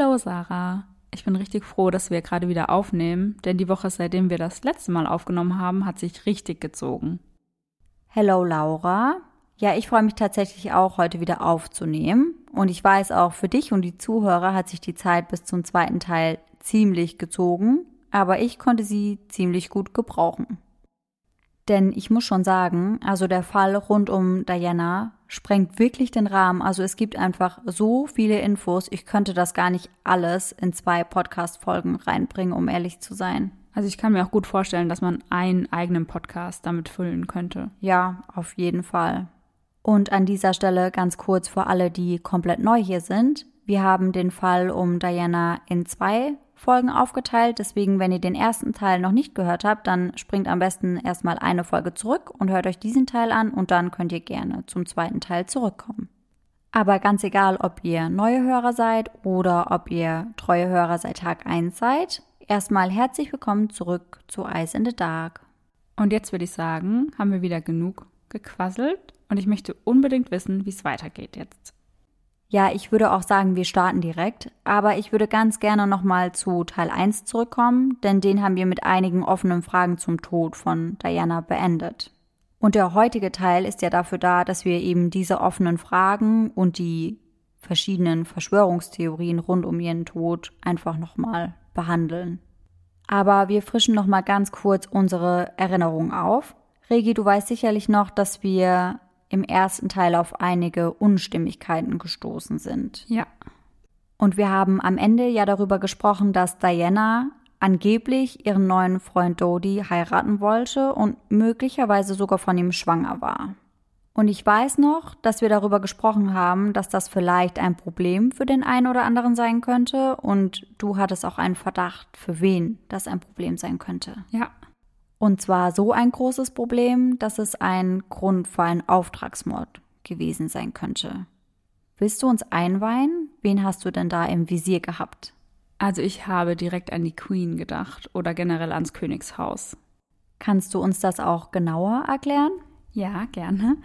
Hello Sarah. Ich bin richtig froh, dass wir gerade wieder aufnehmen, denn die Woche, seitdem wir das letzte Mal aufgenommen haben, hat sich richtig gezogen. Hello Laura. Ja, ich freue mich tatsächlich auch, heute wieder aufzunehmen. Und ich weiß auch, für dich und die Zuhörer hat sich die Zeit bis zum zweiten Teil ziemlich gezogen, aber ich konnte sie ziemlich gut gebrauchen. Denn ich muss schon sagen, also der Fall rund um Diana sprengt wirklich den Rahmen. Also es gibt einfach so viele Infos. Ich könnte das gar nicht alles in zwei Podcast-Folgen reinbringen, um ehrlich zu sein. Also ich kann mir auch gut vorstellen, dass man einen eigenen Podcast damit füllen könnte. Ja, auf jeden Fall. Und an dieser Stelle ganz kurz für alle, die komplett neu hier sind. Wir haben den Fall um Diana in zwei Folgen aufgeteilt. Deswegen, wenn ihr den ersten Teil noch nicht gehört habt, dann springt am besten erstmal eine Folge zurück und hört euch diesen Teil an und dann könnt ihr gerne zum zweiten Teil zurückkommen. Aber ganz egal, ob ihr neue Hörer seid oder ob ihr treue Hörer seit Tag 1 seid, erstmal herzlich willkommen zurück zu Ice in the Dark. Und jetzt würde ich sagen, haben wir wieder genug gequasselt und ich möchte unbedingt wissen, wie es weitergeht jetzt. Ja, ich würde auch sagen, wir starten direkt, aber ich würde ganz gerne nochmal zu Teil 1 zurückkommen, denn den haben wir mit einigen offenen Fragen zum Tod von Diana beendet. Und der heutige Teil ist ja dafür da, dass wir eben diese offenen Fragen und die verschiedenen Verschwörungstheorien rund um ihren Tod einfach nochmal behandeln. Aber wir frischen nochmal ganz kurz unsere Erinnerung auf. Regi, du weißt sicherlich noch, dass wir im ersten Teil auf einige Unstimmigkeiten gestoßen sind. Ja. Und wir haben am Ende ja darüber gesprochen, dass Diana angeblich ihren neuen Freund Dodi heiraten wollte und möglicherweise sogar von ihm schwanger war. Und ich weiß noch, dass wir darüber gesprochen haben, dass das vielleicht ein Problem für den einen oder anderen sein könnte und du hattest auch einen Verdacht, für wen das ein Problem sein könnte. Ja. Und zwar so ein großes Problem, dass es ein Grund für einen Auftragsmord gewesen sein könnte. Willst du uns einweihen? Wen hast du denn da im Visier gehabt? Also ich habe direkt an die Queen gedacht oder generell ans Königshaus. Kannst du uns das auch genauer erklären? Ja, gerne.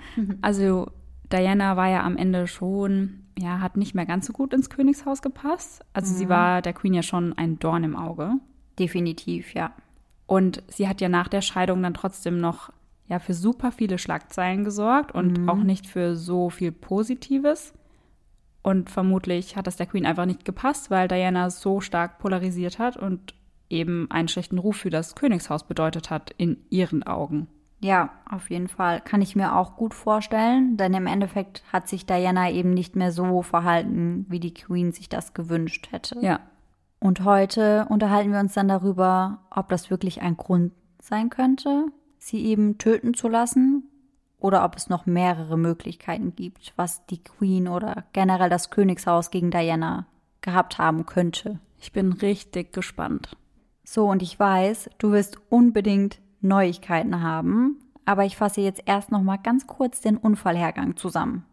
Also Diana war ja am Ende schon, ja, hat nicht mehr ganz so gut ins Königshaus gepasst. Also mhm. sie war der Queen ja schon ein Dorn im Auge. Definitiv, ja. Und sie hat ja nach der Scheidung dann trotzdem noch ja für super viele Schlagzeilen gesorgt und mhm. auch nicht für so viel Positives. Und vermutlich hat das der Queen einfach nicht gepasst, weil Diana so stark polarisiert hat und eben einen schlechten Ruf für das Königshaus bedeutet hat in ihren Augen. Ja, auf jeden Fall. Kann ich mir auch gut vorstellen, denn im Endeffekt hat sich Diana eben nicht mehr so verhalten, wie die Queen sich das gewünscht hätte. Ja, und heute unterhalten wir uns dann darüber, ob das wirklich ein Grund sein könnte, sie eben töten zu lassen, oder ob es noch mehrere Möglichkeiten gibt, was die Queen oder generell das Königshaus gegen Diana gehabt haben könnte. Ich bin richtig gespannt. So, und ich weiß, du wirst unbedingt Neuigkeiten haben, aber ich fasse jetzt erst noch mal ganz kurz den Unfallhergang zusammen.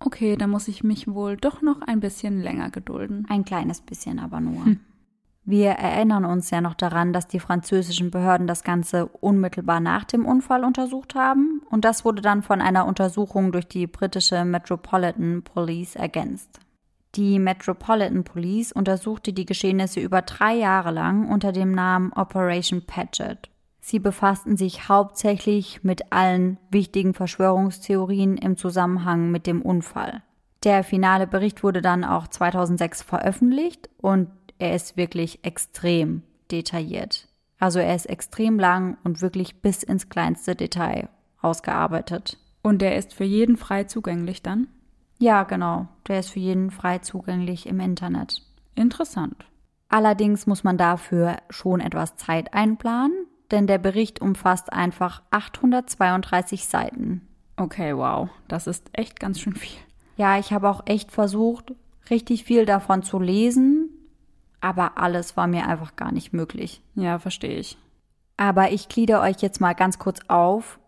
Okay, da muss ich mich wohl doch noch ein bisschen länger gedulden. Ein kleines bisschen aber nur. Hm. Wir erinnern uns ja noch daran, dass die französischen Behörden das Ganze unmittelbar nach dem Unfall untersucht haben und das wurde dann von einer Untersuchung durch die britische Metropolitan Police ergänzt. Die Metropolitan Police untersuchte die Geschehnisse über drei Jahre lang unter dem Namen Operation Paget. Sie befassten sich hauptsächlich mit allen wichtigen Verschwörungstheorien im Zusammenhang mit dem Unfall. Der finale Bericht wurde dann auch 2006 veröffentlicht und er ist wirklich extrem detailliert. Also er ist extrem lang und wirklich bis ins kleinste Detail ausgearbeitet. Und der ist für jeden frei zugänglich dann? Ja, genau. Der ist für jeden frei zugänglich im Internet. Interessant. Allerdings muss man dafür schon etwas Zeit einplanen, denn der Bericht umfasst einfach 832 Seiten. Okay, wow, das ist echt ganz schön viel. Ja, ich habe auch echt versucht, richtig viel davon zu lesen, aber alles war mir einfach gar nicht möglich. Ja, verstehe ich. Aber ich glieder euch jetzt mal ganz kurz auf,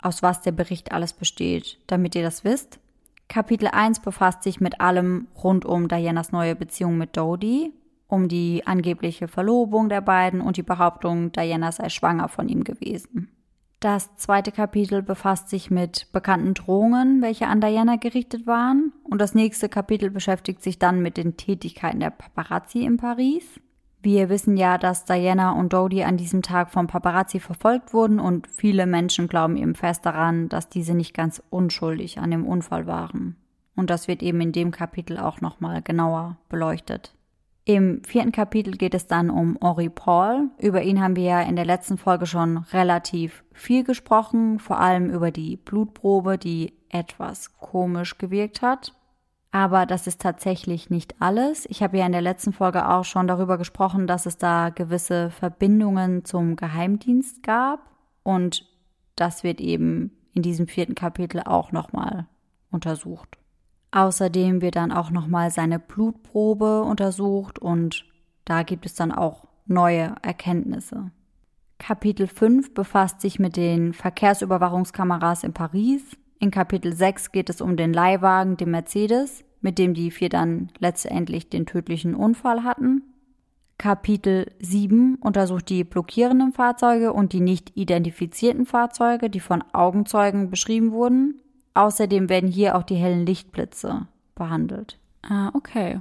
aus was der Bericht alles besteht, damit ihr das wisst. Kapitel 1 befasst sich mit allem rund um Dianas neue Beziehung mit Dodie um die angebliche Verlobung der beiden und die Behauptung, Diana sei schwanger von ihm gewesen. Das zweite Kapitel befasst sich mit bekannten Drohungen, welche an Diana gerichtet waren. Und das nächste Kapitel beschäftigt sich dann mit den Tätigkeiten der Paparazzi in Paris. Wir wissen ja, dass Diana und Dodie an diesem Tag vom Paparazzi verfolgt wurden und viele Menschen glauben eben fest daran, dass diese nicht ganz unschuldig an dem Unfall waren. Und das wird eben in dem Kapitel auch nochmal genauer beleuchtet. Im vierten Kapitel geht es dann um Henri Paul. Über ihn haben wir ja in der letzten Folge schon relativ viel gesprochen, vor allem über die Blutprobe, die etwas komisch gewirkt hat. Aber das ist tatsächlich nicht alles. Ich habe ja in der letzten Folge auch schon darüber gesprochen, dass es da gewisse Verbindungen zum Geheimdienst gab. Und das wird eben in diesem vierten Kapitel auch nochmal untersucht. Außerdem wird dann auch nochmal seine Blutprobe untersucht und da gibt es dann auch neue Erkenntnisse. Kapitel 5 befasst sich mit den Verkehrsüberwachungskameras in Paris. In Kapitel 6 geht es um den Leihwagen, den Mercedes, mit dem die vier dann letztendlich den tödlichen Unfall hatten. Kapitel 7 untersucht die blockierenden Fahrzeuge und die nicht identifizierten Fahrzeuge, die von Augenzeugen beschrieben wurden. Außerdem werden hier auch die hellen Lichtblitze behandelt. Ah, okay.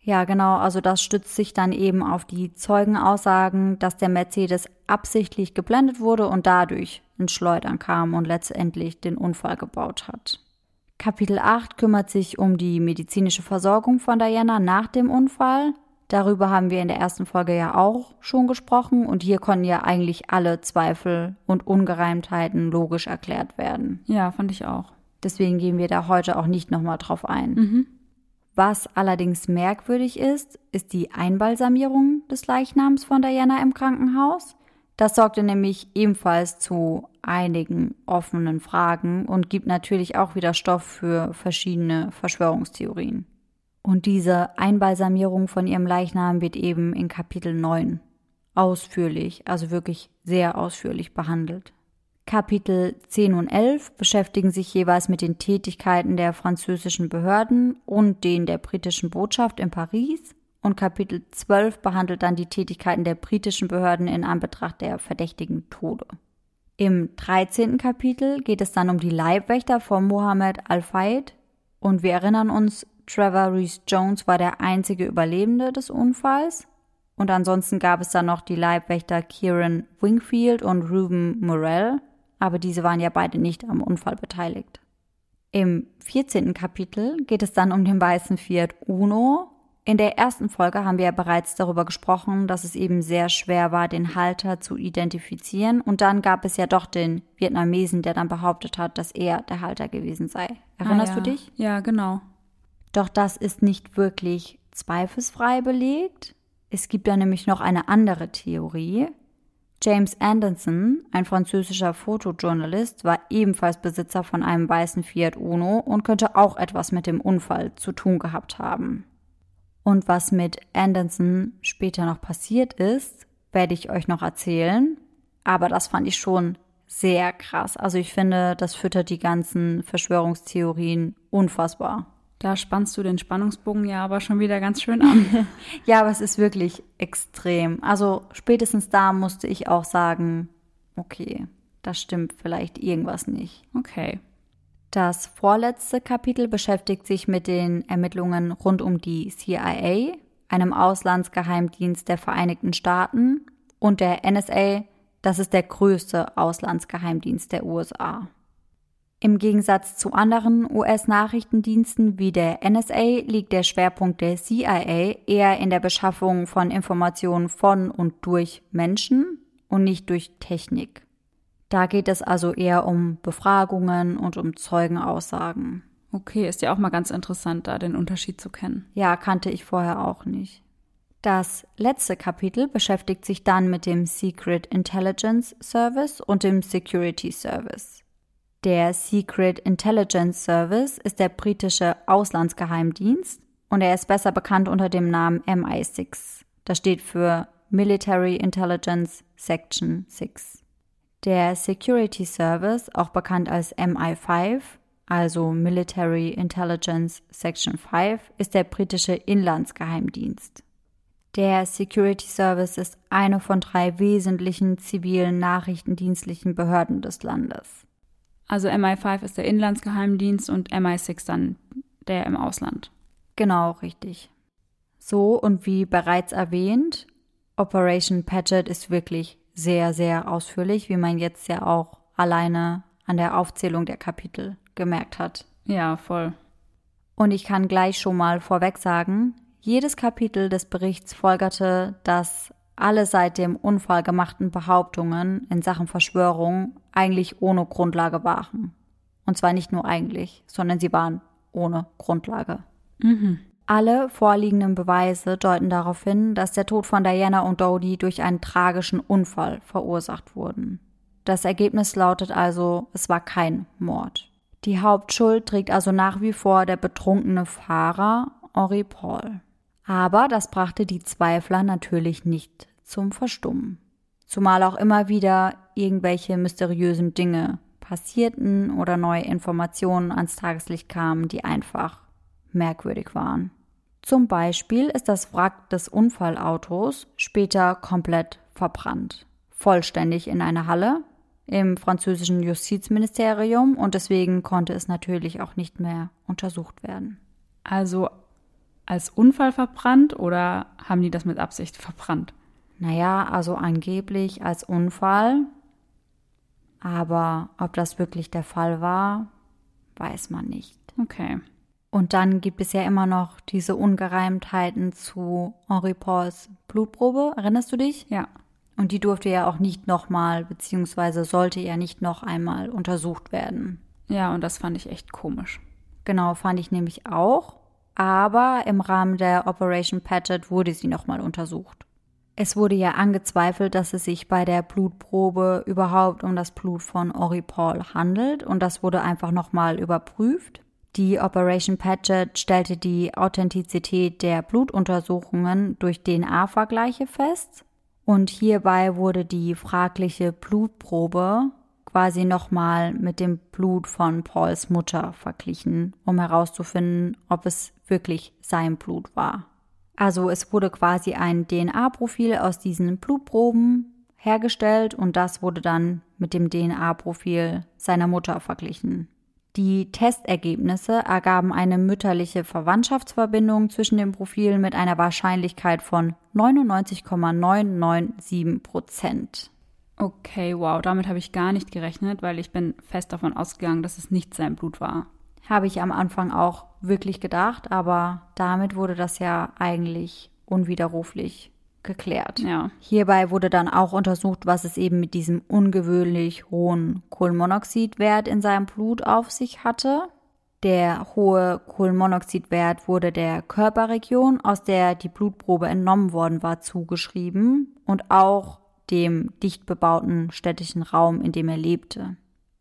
Ja, genau, also das stützt sich dann eben auf die Zeugenaussagen, dass der Mercedes absichtlich geblendet wurde und dadurch ins Schleudern kam und letztendlich den Unfall gebaut hat. Kapitel 8 kümmert sich um die medizinische Versorgung von Diana nach dem Unfall. Darüber haben wir in der ersten Folge ja auch schon gesprochen und hier konnten ja eigentlich alle Zweifel und Ungereimtheiten logisch erklärt werden. Ja, fand ich auch. Deswegen gehen wir da heute auch nicht nochmal drauf ein. Mhm. Was allerdings merkwürdig ist, ist die Einbalsamierung des Leichnams von Diana im Krankenhaus. Das sorgte nämlich ebenfalls zu einigen offenen Fragen und gibt natürlich auch wieder Stoff für verschiedene Verschwörungstheorien. Und diese Einbalsamierung von ihrem Leichnam wird eben in Kapitel 9 ausführlich, also wirklich sehr ausführlich behandelt. Kapitel 10 und 11 beschäftigen sich jeweils mit den Tätigkeiten der französischen Behörden und den der britischen Botschaft in Paris und Kapitel 12 behandelt dann die Tätigkeiten der britischen Behörden in Anbetracht der verdächtigen Tode. Im 13. Kapitel geht es dann um die Leibwächter von Mohammed Al-Fayed und wir erinnern uns, Trevor Reese Jones war der einzige Überlebende des Unfalls und ansonsten gab es dann noch die Leibwächter Kieran Wingfield und Ruben Morell aber diese waren ja beide nicht am Unfall beteiligt. Im 14. Kapitel geht es dann um den weißen Fiat Uno. In der ersten Folge haben wir ja bereits darüber gesprochen, dass es eben sehr schwer war, den Halter zu identifizieren. Und dann gab es ja doch den Vietnamesen, der dann behauptet hat, dass er der Halter gewesen sei. Erinnerst ah, ja. du dich? Ja, genau. Doch das ist nicht wirklich zweifelsfrei belegt. Es gibt da nämlich noch eine andere Theorie, James Anderson, ein französischer Fotojournalist, war ebenfalls Besitzer von einem weißen Fiat Uno und könnte auch etwas mit dem Unfall zu tun gehabt haben. Und was mit Anderson später noch passiert ist, werde ich euch noch erzählen. Aber das fand ich schon sehr krass. Also ich finde, das füttert die ganzen Verschwörungstheorien unfassbar. Da spannst du den Spannungsbogen ja aber schon wieder ganz schön an. ja, aber es ist wirklich extrem. Also spätestens da musste ich auch sagen, okay, das stimmt vielleicht irgendwas nicht. Okay. Das vorletzte Kapitel beschäftigt sich mit den Ermittlungen rund um die CIA, einem Auslandsgeheimdienst der Vereinigten Staaten, und der NSA, das ist der größte Auslandsgeheimdienst der USA. Im Gegensatz zu anderen US-Nachrichtendiensten wie der NSA liegt der Schwerpunkt der CIA eher in der Beschaffung von Informationen von und durch Menschen und nicht durch Technik. Da geht es also eher um Befragungen und um Zeugenaussagen. Okay, ist ja auch mal ganz interessant, da den Unterschied zu kennen. Ja, kannte ich vorher auch nicht. Das letzte Kapitel beschäftigt sich dann mit dem Secret Intelligence Service und dem Security Service. Der Secret Intelligence Service ist der britische Auslandsgeheimdienst und er ist besser bekannt unter dem Namen MI6. Das steht für Military Intelligence Section 6. Der Security Service, auch bekannt als MI5, also Military Intelligence Section 5, ist der britische Inlandsgeheimdienst. Der Security Service ist eine von drei wesentlichen zivilen nachrichtendienstlichen Behörden des Landes. Also MI5 ist der Inlandsgeheimdienst und MI6 dann der im Ausland. Genau, richtig. So und wie bereits erwähnt, Operation Paget ist wirklich sehr, sehr ausführlich, wie man jetzt ja auch alleine an der Aufzählung der Kapitel gemerkt hat. Ja, voll. Und ich kann gleich schon mal vorweg sagen, jedes Kapitel des Berichts folgerte, dass alle seit dem Unfall gemachten Behauptungen in Sachen Verschwörung eigentlich ohne Grundlage waren. Und zwar nicht nur eigentlich, sondern sie waren ohne Grundlage. Mhm. Alle vorliegenden Beweise deuten darauf hin, dass der Tod von Diana und Dodie durch einen tragischen Unfall verursacht wurden. Das Ergebnis lautet also, es war kein Mord. Die Hauptschuld trägt also nach wie vor der betrunkene Fahrer Henri Paul. Aber das brachte die Zweifler natürlich nicht zum Verstummen. Zumal auch immer wieder irgendwelche mysteriösen Dinge passierten oder neue Informationen ans Tageslicht kamen, die einfach merkwürdig waren. Zum Beispiel ist das Wrack des Unfallautos später komplett verbrannt. Vollständig in einer Halle im französischen Justizministerium und deswegen konnte es natürlich auch nicht mehr untersucht werden. Also als Unfall verbrannt oder haben die das mit Absicht verbrannt? Naja, also angeblich als Unfall. Aber ob das wirklich der Fall war, weiß man nicht. Okay. Und dann gibt es ja immer noch diese Ungereimtheiten zu Henri Pauls Blutprobe. Erinnerst du dich? Ja. Und die durfte ja auch nicht nochmal, beziehungsweise sollte ja nicht noch einmal untersucht werden. Ja, und das fand ich echt komisch. Genau, fand ich nämlich auch aber im Rahmen der Operation Paget wurde sie nochmal untersucht. Es wurde ja angezweifelt, dass es sich bei der Blutprobe überhaupt um das Blut von Ori Paul handelt und das wurde einfach nochmal überprüft. Die Operation Paget stellte die Authentizität der Blutuntersuchungen durch DNA-Vergleiche fest und hierbei wurde die fragliche Blutprobe quasi nochmal mit dem Blut von Pauls Mutter verglichen, um herauszufinden, ob es wirklich sein Blut war. Also es wurde quasi ein DNA-Profil aus diesen Blutproben hergestellt und das wurde dann mit dem DNA-Profil seiner Mutter verglichen. Die Testergebnisse ergaben eine mütterliche Verwandtschaftsverbindung zwischen den Profilen mit einer Wahrscheinlichkeit von 99,997 Prozent. Okay, wow, damit habe ich gar nicht gerechnet, weil ich bin fest davon ausgegangen, dass es nicht sein Blut war. Habe ich am Anfang auch wirklich gedacht, aber damit wurde das ja eigentlich unwiderruflich geklärt. Ja. Hierbei wurde dann auch untersucht, was es eben mit diesem ungewöhnlich hohen Kohlenmonoxidwert in seinem Blut auf sich hatte. Der hohe Kohlenmonoxidwert wurde der Körperregion, aus der die Blutprobe entnommen worden war, zugeschrieben und auch dem dicht bebauten städtischen Raum, in dem er lebte.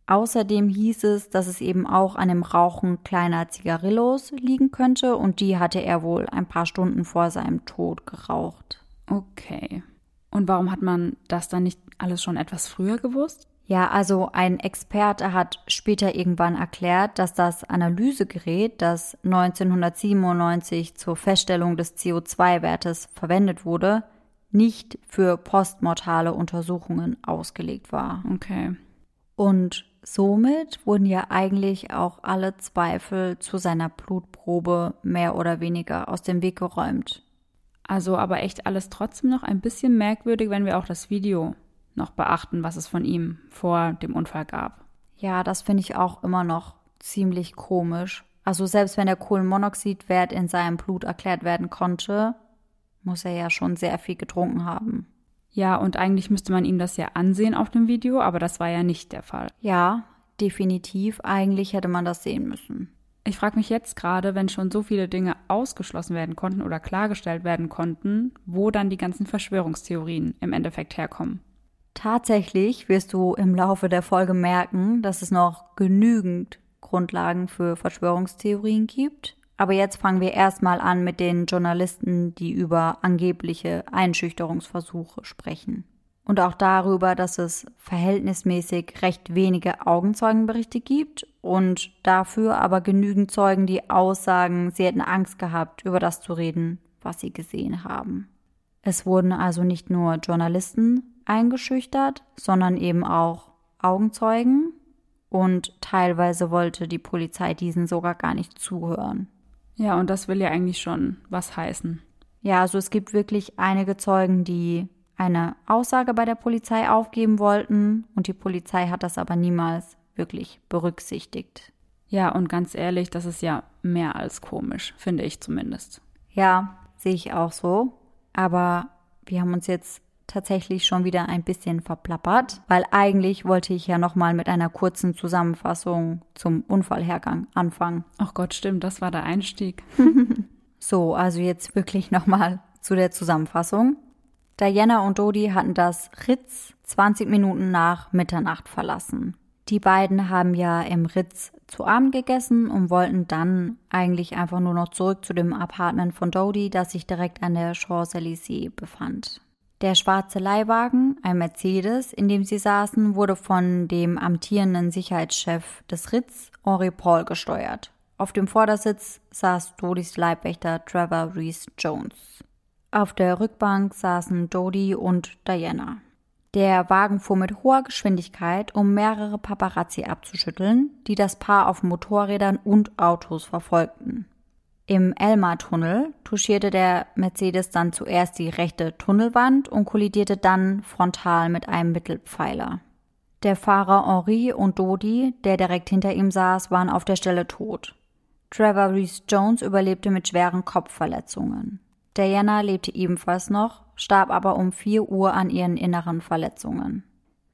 Außerdem hieß es, dass es eben auch an dem Rauchen kleiner Zigarillos liegen könnte und die hatte er wohl ein paar Stunden vor seinem Tod geraucht. Okay. Und warum hat man das dann nicht alles schon etwas früher gewusst? Ja, also ein Experte hat später irgendwann erklärt, dass das Analysegerät, das 1997 zur Feststellung des CO2-Wertes verwendet wurde, nicht für postmortale Untersuchungen ausgelegt war. Okay. Und somit wurden ja eigentlich auch alle Zweifel zu seiner Blutprobe mehr oder weniger aus dem Weg geräumt. Also aber echt alles trotzdem noch ein bisschen merkwürdig, wenn wir auch das Video noch beachten, was es von ihm vor dem Unfall gab. Ja, das finde ich auch immer noch ziemlich komisch. Also selbst wenn der Kohlenmonoxidwert in seinem Blut erklärt werden konnte, muss er ja schon sehr viel getrunken haben. Ja, und eigentlich müsste man ihm das ja ansehen auf dem Video, aber das war ja nicht der Fall. Ja, definitiv. Eigentlich hätte man das sehen müssen. Ich frage mich jetzt gerade, wenn schon so viele Dinge ausgeschlossen werden konnten oder klargestellt werden konnten, wo dann die ganzen Verschwörungstheorien im Endeffekt herkommen. Tatsächlich wirst du im Laufe der Folge merken, dass es noch genügend Grundlagen für Verschwörungstheorien gibt. Aber jetzt fangen wir erstmal an mit den Journalisten, die über angebliche Einschüchterungsversuche sprechen. Und auch darüber, dass es verhältnismäßig recht wenige Augenzeugenberichte gibt und dafür aber genügend Zeugen, die aussagen, sie hätten Angst gehabt, über das zu reden, was sie gesehen haben. Es wurden also nicht nur Journalisten eingeschüchtert, sondern eben auch Augenzeugen und teilweise wollte die Polizei diesen sogar gar nicht zuhören. Ja, und das will ja eigentlich schon was heißen. Ja, also es gibt wirklich einige Zeugen, die eine Aussage bei der Polizei aufgeben wollten und die Polizei hat das aber niemals wirklich berücksichtigt. Ja, und ganz ehrlich, das ist ja mehr als komisch, finde ich zumindest. Ja, sehe ich auch so. Aber wir haben uns jetzt tatsächlich schon wieder ein bisschen verplappert, weil eigentlich wollte ich ja nochmal mit einer kurzen Zusammenfassung zum Unfallhergang anfangen. Ach Gott, stimmt, das war der Einstieg. so, also jetzt wirklich nochmal zu der Zusammenfassung. Diana und Dodi hatten das Ritz 20 Minuten nach Mitternacht verlassen. Die beiden haben ja im Ritz zu Abend gegessen und wollten dann eigentlich einfach nur noch zurück zu dem Apartment von Dodi, das sich direkt an der Champs-Élysées befand. Der schwarze Leihwagen, ein Mercedes, in dem sie saßen, wurde von dem amtierenden Sicherheitschef des Ritz, Henri Paul, gesteuert. Auf dem Vordersitz saß Dodis Leibwächter Trevor Reese Jones. Auf der Rückbank saßen Dodi und Diana. Der Wagen fuhr mit hoher Geschwindigkeit, um mehrere Paparazzi abzuschütteln, die das Paar auf Motorrädern und Autos verfolgten. Im Elmar-Tunnel touchierte der Mercedes dann zuerst die rechte Tunnelwand und kollidierte dann frontal mit einem Mittelpfeiler. Der Fahrer Henri und Dodi, der direkt hinter ihm saß, waren auf der Stelle tot. Trevor Reese Jones überlebte mit schweren Kopfverletzungen. Diana lebte ebenfalls noch, starb aber um 4 Uhr an ihren inneren Verletzungen.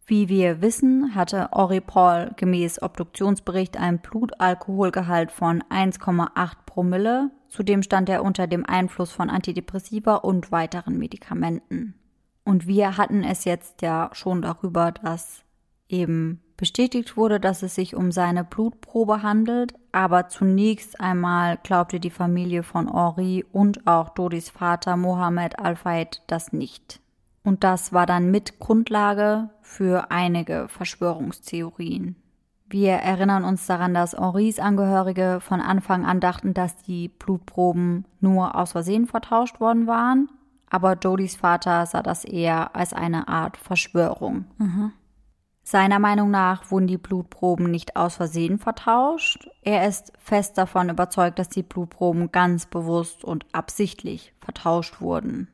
Wie wir wissen, hatte Henri Paul gemäß Obduktionsbericht einen Blutalkoholgehalt von 1,8 Promille. Zudem stand er unter dem Einfluss von Antidepressiva und weiteren Medikamenten. Und wir hatten es jetzt ja schon darüber, dass eben bestätigt wurde, dass es sich um seine Blutprobe handelt, aber zunächst einmal glaubte die Familie von Henri und auch Dodis Vater Mohammed Al-Fayed das nicht. Und das war dann mit Grundlage für einige Verschwörungstheorien. Wir erinnern uns daran, dass Henris Angehörige von Anfang an dachten, dass die Blutproben nur aus Versehen vertauscht worden waren, aber Jodis Vater sah das eher als eine Art Verschwörung. Mhm. Seiner Meinung nach wurden die Blutproben nicht aus Versehen vertauscht. Er ist fest davon überzeugt, dass die Blutproben ganz bewusst und absichtlich vertauscht wurden.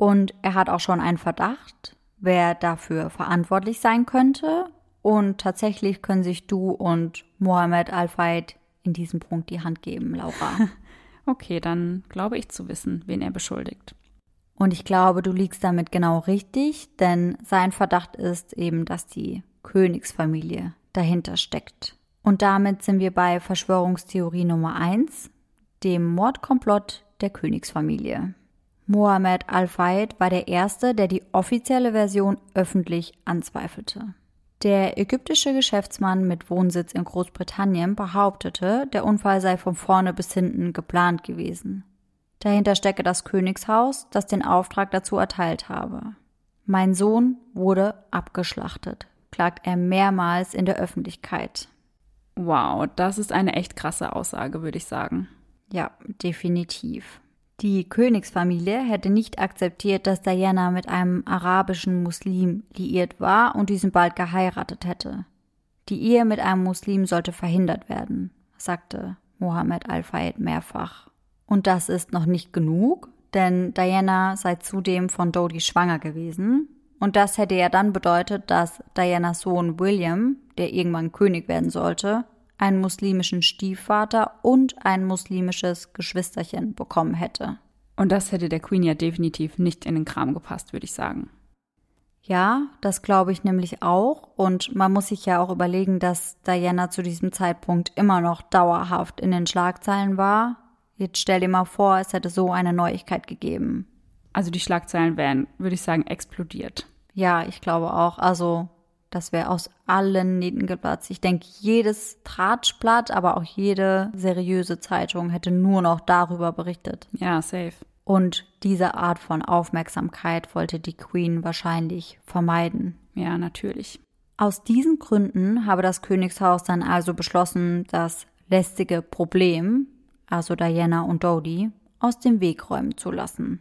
Und er hat auch schon einen Verdacht, wer dafür verantwortlich sein könnte. Und tatsächlich können sich du und Mohammed Al-Fayed in diesem Punkt die Hand geben, Laura. Okay, dann glaube ich zu wissen, wen er beschuldigt. Und ich glaube, du liegst damit genau richtig, denn sein Verdacht ist eben, dass die Königsfamilie dahinter steckt. Und damit sind wir bei Verschwörungstheorie Nummer 1, dem Mordkomplott der Königsfamilie. Mohammed Al-Fayed war der Erste, der die offizielle Version öffentlich anzweifelte. Der ägyptische Geschäftsmann mit Wohnsitz in Großbritannien behauptete, der Unfall sei von vorne bis hinten geplant gewesen. Dahinter stecke das Königshaus, das den Auftrag dazu erteilt habe. Mein Sohn wurde abgeschlachtet, klagt er mehrmals in der Öffentlichkeit. Wow, das ist eine echt krasse Aussage, würde ich sagen. Ja, definitiv. Die Königsfamilie hätte nicht akzeptiert, dass Diana mit einem arabischen Muslim liiert war und diesen bald geheiratet hätte. Die Ehe mit einem Muslim sollte verhindert werden, sagte Mohammed Al-Fayed mehrfach. Und das ist noch nicht genug, denn Diana sei zudem von Dodi schwanger gewesen. Und das hätte ja dann bedeutet, dass Dianas Sohn William, der irgendwann König werden sollte, einen muslimischen Stiefvater und ein muslimisches Geschwisterchen bekommen hätte. Und das hätte der Queen ja definitiv nicht in den Kram gepasst, würde ich sagen. Ja, das glaube ich nämlich auch. Und man muss sich ja auch überlegen, dass Diana zu diesem Zeitpunkt immer noch dauerhaft in den Schlagzeilen war. Jetzt stell dir mal vor, es hätte so eine Neuigkeit gegeben. Also die Schlagzeilen wären, würde ich sagen, explodiert. Ja, ich glaube auch. Also das wäre aus allen Nähten geplatzt. Ich denke, jedes Tratschblatt, aber auch jede seriöse Zeitung hätte nur noch darüber berichtet. Ja, safe. Und diese Art von Aufmerksamkeit wollte die Queen wahrscheinlich vermeiden. Ja, natürlich. Aus diesen Gründen habe das Königshaus dann also beschlossen, das lästige Problem, also Diana und Dodi, aus dem Weg räumen zu lassen.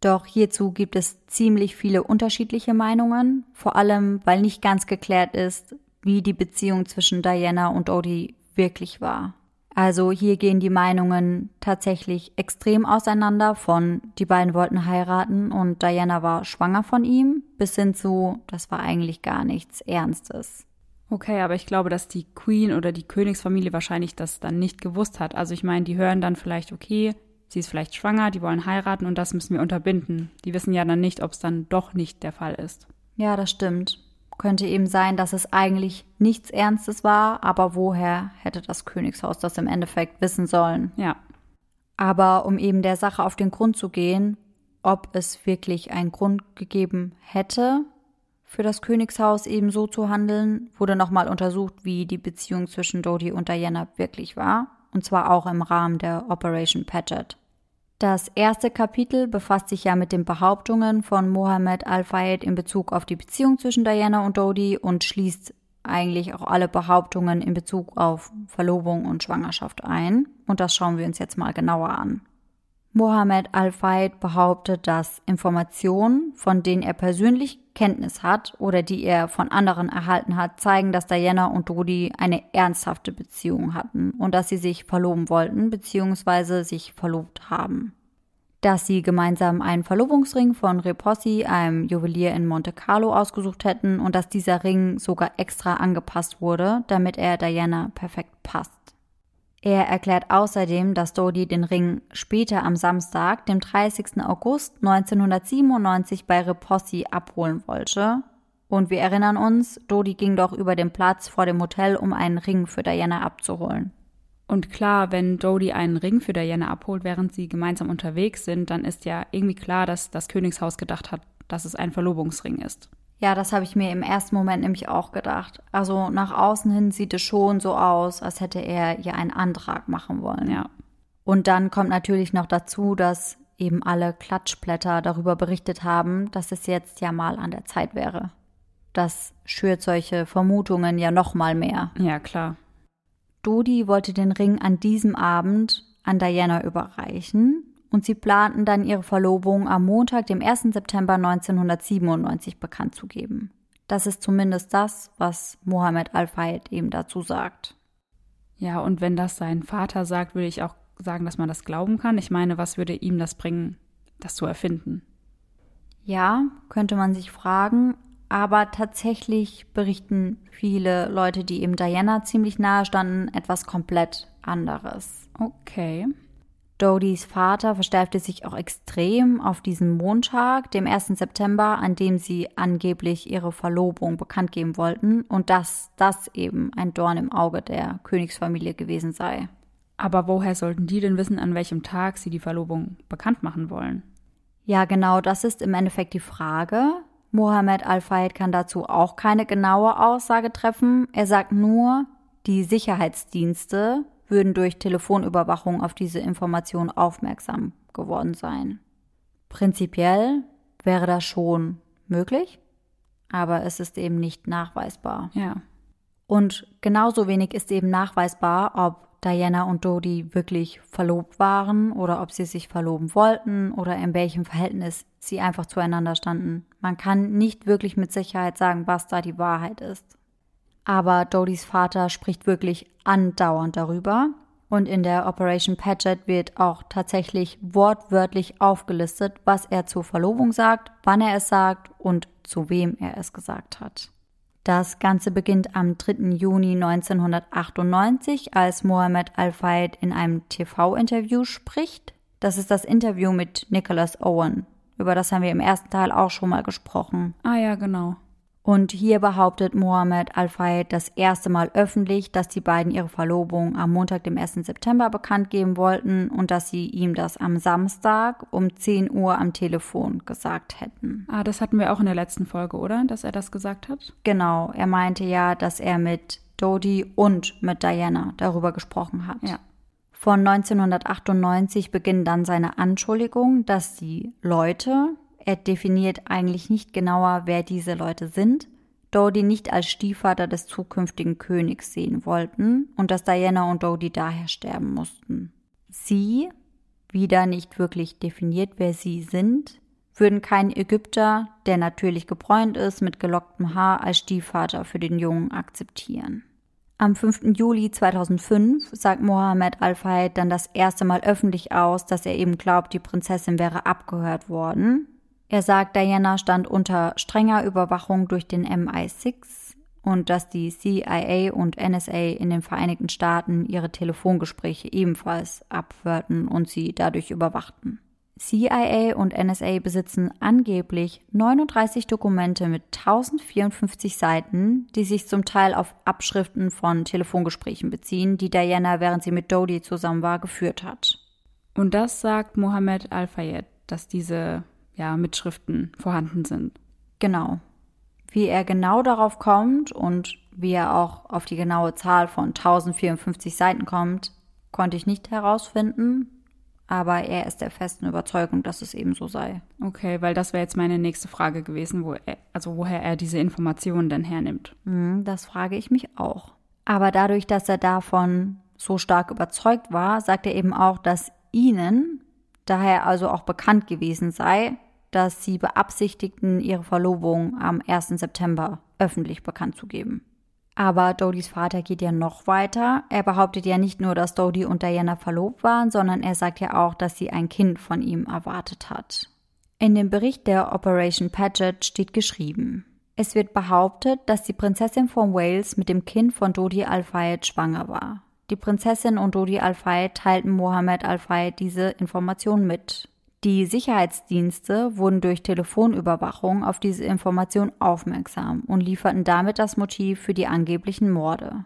Doch hierzu gibt es ziemlich viele unterschiedliche Meinungen, vor allem weil nicht ganz geklärt ist, wie die Beziehung zwischen Diana und Odie wirklich war. Also hier gehen die Meinungen tatsächlich extrem auseinander von die beiden wollten heiraten und Diana war schwanger von ihm bis hin zu das war eigentlich gar nichts Ernstes. Okay, aber ich glaube, dass die Queen oder die Königsfamilie wahrscheinlich das dann nicht gewusst hat. Also ich meine, die hören dann vielleicht, okay, sie ist vielleicht schwanger, die wollen heiraten und das müssen wir unterbinden. Die wissen ja dann nicht, ob es dann doch nicht der Fall ist. Ja, das stimmt. Könnte eben sein, dass es eigentlich nichts Ernstes war, aber woher hätte das Königshaus das im Endeffekt wissen sollen? Ja. Aber um eben der Sache auf den Grund zu gehen, ob es wirklich einen Grund gegeben hätte, für das Königshaus eben so zu handeln, wurde nochmal untersucht, wie die Beziehung zwischen Dodi und Diana wirklich war, und zwar auch im Rahmen der Operation Paget. Das erste Kapitel befasst sich ja mit den Behauptungen von Mohammed Al-Fayed in Bezug auf die Beziehung zwischen Diana und Dodi und schließt eigentlich auch alle Behauptungen in Bezug auf Verlobung und Schwangerschaft ein. Und das schauen wir uns jetzt mal genauer an. Mohammed Al-Fayed behauptet, dass Informationen, von denen er persönlich Kenntnis hat oder die er von anderen erhalten hat, zeigen, dass Diana und Dodi eine ernsthafte Beziehung hatten und dass sie sich verloben wollten bzw. sich verlobt haben. Dass sie gemeinsam einen Verlobungsring von Repossi, einem Juwelier in Monte Carlo, ausgesucht hätten und dass dieser Ring sogar extra angepasst wurde, damit er Diana perfekt passt. Er erklärt außerdem, dass Dodi den Ring später am Samstag, dem 30. August 1997 bei Repossi abholen wollte. Und wir erinnern uns, Dodi ging doch über den Platz vor dem Hotel, um einen Ring für Diana abzuholen. Und klar, wenn Dodi einen Ring für Diana abholt, während sie gemeinsam unterwegs sind, dann ist ja irgendwie klar, dass das Königshaus gedacht hat, dass es ein Verlobungsring ist. Ja, das habe ich mir im ersten Moment nämlich auch gedacht. Also nach außen hin sieht es schon so aus, als hätte er ihr einen Antrag machen wollen. Ja. Und dann kommt natürlich noch dazu, dass eben alle Klatschblätter darüber berichtet haben, dass es jetzt ja mal an der Zeit wäre. Das schürt solche Vermutungen ja noch mal mehr. Ja, klar. Dodi wollte den Ring an diesem Abend an Diana überreichen und sie planten dann ihre Verlobung am Montag, dem 1. September 1997 bekannt zu geben. Das ist zumindest das, was Mohammed Al-Fayed eben dazu sagt. Ja, und wenn das sein Vater sagt, würde ich auch sagen, dass man das glauben kann. Ich meine, was würde ihm das bringen, das zu erfinden? Ja, könnte man sich fragen, aber tatsächlich berichten viele Leute, die eben Diana ziemlich nahe standen, etwas komplett anderes. Okay. Dodys Vater versteifte sich auch extrem auf diesen Montag, dem 1. September, an dem sie angeblich ihre Verlobung bekannt geben wollten und dass das eben ein Dorn im Auge der Königsfamilie gewesen sei. Aber woher sollten die denn wissen, an welchem Tag sie die Verlobung bekannt machen wollen? Ja, genau, das ist im Endeffekt die Frage. Mohammed Al-Fayed kann dazu auch keine genaue Aussage treffen. Er sagt nur, die Sicherheitsdienste würden durch Telefonüberwachung auf diese Information aufmerksam geworden sein. Prinzipiell wäre das schon möglich, aber es ist eben nicht nachweisbar. Ja. Und genauso wenig ist eben nachweisbar, ob Diana und Dodi wirklich verlobt waren oder ob sie sich verloben wollten oder in welchem Verhältnis sie einfach zueinander standen. Man kann nicht wirklich mit Sicherheit sagen, was da die Wahrheit ist aber Dodys Vater spricht wirklich andauernd darüber. Und in der Operation Paget wird auch tatsächlich wortwörtlich aufgelistet, was er zur Verlobung sagt, wann er es sagt und zu wem er es gesagt hat. Das Ganze beginnt am 3. Juni 1998, als Mohammed Al-Fayed in einem TV-Interview spricht. Das ist das Interview mit Nicholas Owen. Über das haben wir im ersten Teil auch schon mal gesprochen. Ah ja, genau. Und hier behauptet Mohammed Al-Fayed das erste Mal öffentlich, dass die beiden ihre Verlobung am Montag, dem 1. September bekannt geben wollten und dass sie ihm das am Samstag um 10 Uhr am Telefon gesagt hätten. Ah, das hatten wir auch in der letzten Folge, oder? Dass er das gesagt hat? Genau, er meinte ja, dass er mit Dodi und mit Diana darüber gesprochen hat. Ja. Von 1998 beginnt dann seine Anschuldigung, dass die Leute, er definiert eigentlich nicht genauer, wer diese Leute sind, Dodi nicht als Stiefvater des zukünftigen Königs sehen wollten und dass Diana und Dodi daher sterben mussten. Sie, wieder nicht wirklich definiert, wer sie sind, würden keinen Ägypter, der natürlich gebräunt ist, mit gelocktem Haar als Stiefvater für den Jungen akzeptieren. Am 5. Juli 2005 sagt Mohammed Al-Fayed dann das erste Mal öffentlich aus, dass er eben glaubt, die Prinzessin wäre abgehört worden. Er sagt, Diana stand unter strenger Überwachung durch den MI6 und dass die CIA und NSA in den Vereinigten Staaten ihre Telefongespräche ebenfalls abhörten und sie dadurch überwachten. CIA und NSA besitzen angeblich 39 Dokumente mit 1054 Seiten, die sich zum Teil auf Abschriften von Telefongesprächen beziehen, die Diana, während sie mit Dodi zusammen war, geführt hat. Und das sagt Mohammed Al-Fayed, dass diese ja, Mitschriften vorhanden sind. Genau. Wie er genau darauf kommt und wie er auch auf die genaue Zahl von 1054 Seiten kommt, konnte ich nicht herausfinden aber er ist der festen Überzeugung, dass es eben so sei. Okay, weil das wäre jetzt meine nächste Frage gewesen, wo er, also woher er diese Informationen denn hernimmt. Hm, das frage ich mich auch. Aber dadurch, dass er davon so stark überzeugt war, sagt er eben auch, dass ihnen daher also auch bekannt gewesen sei, dass sie beabsichtigten, ihre Verlobung am 1. September öffentlich bekannt zu geben. Aber Dodys Vater geht ja noch weiter. Er behauptet ja nicht nur, dass Dodi und Diana verlobt waren, sondern er sagt ja auch, dass sie ein Kind von ihm erwartet hat. In dem Bericht der Operation Paget steht geschrieben. Es wird behauptet, dass die Prinzessin von Wales mit dem Kind von Dodi Al-Fayed schwanger war. Die Prinzessin und Dodi Al-Fayed teilten Mohammed Al-Fayed diese Information mit. Die Sicherheitsdienste wurden durch Telefonüberwachung auf diese Information aufmerksam und lieferten damit das Motiv für die angeblichen Morde.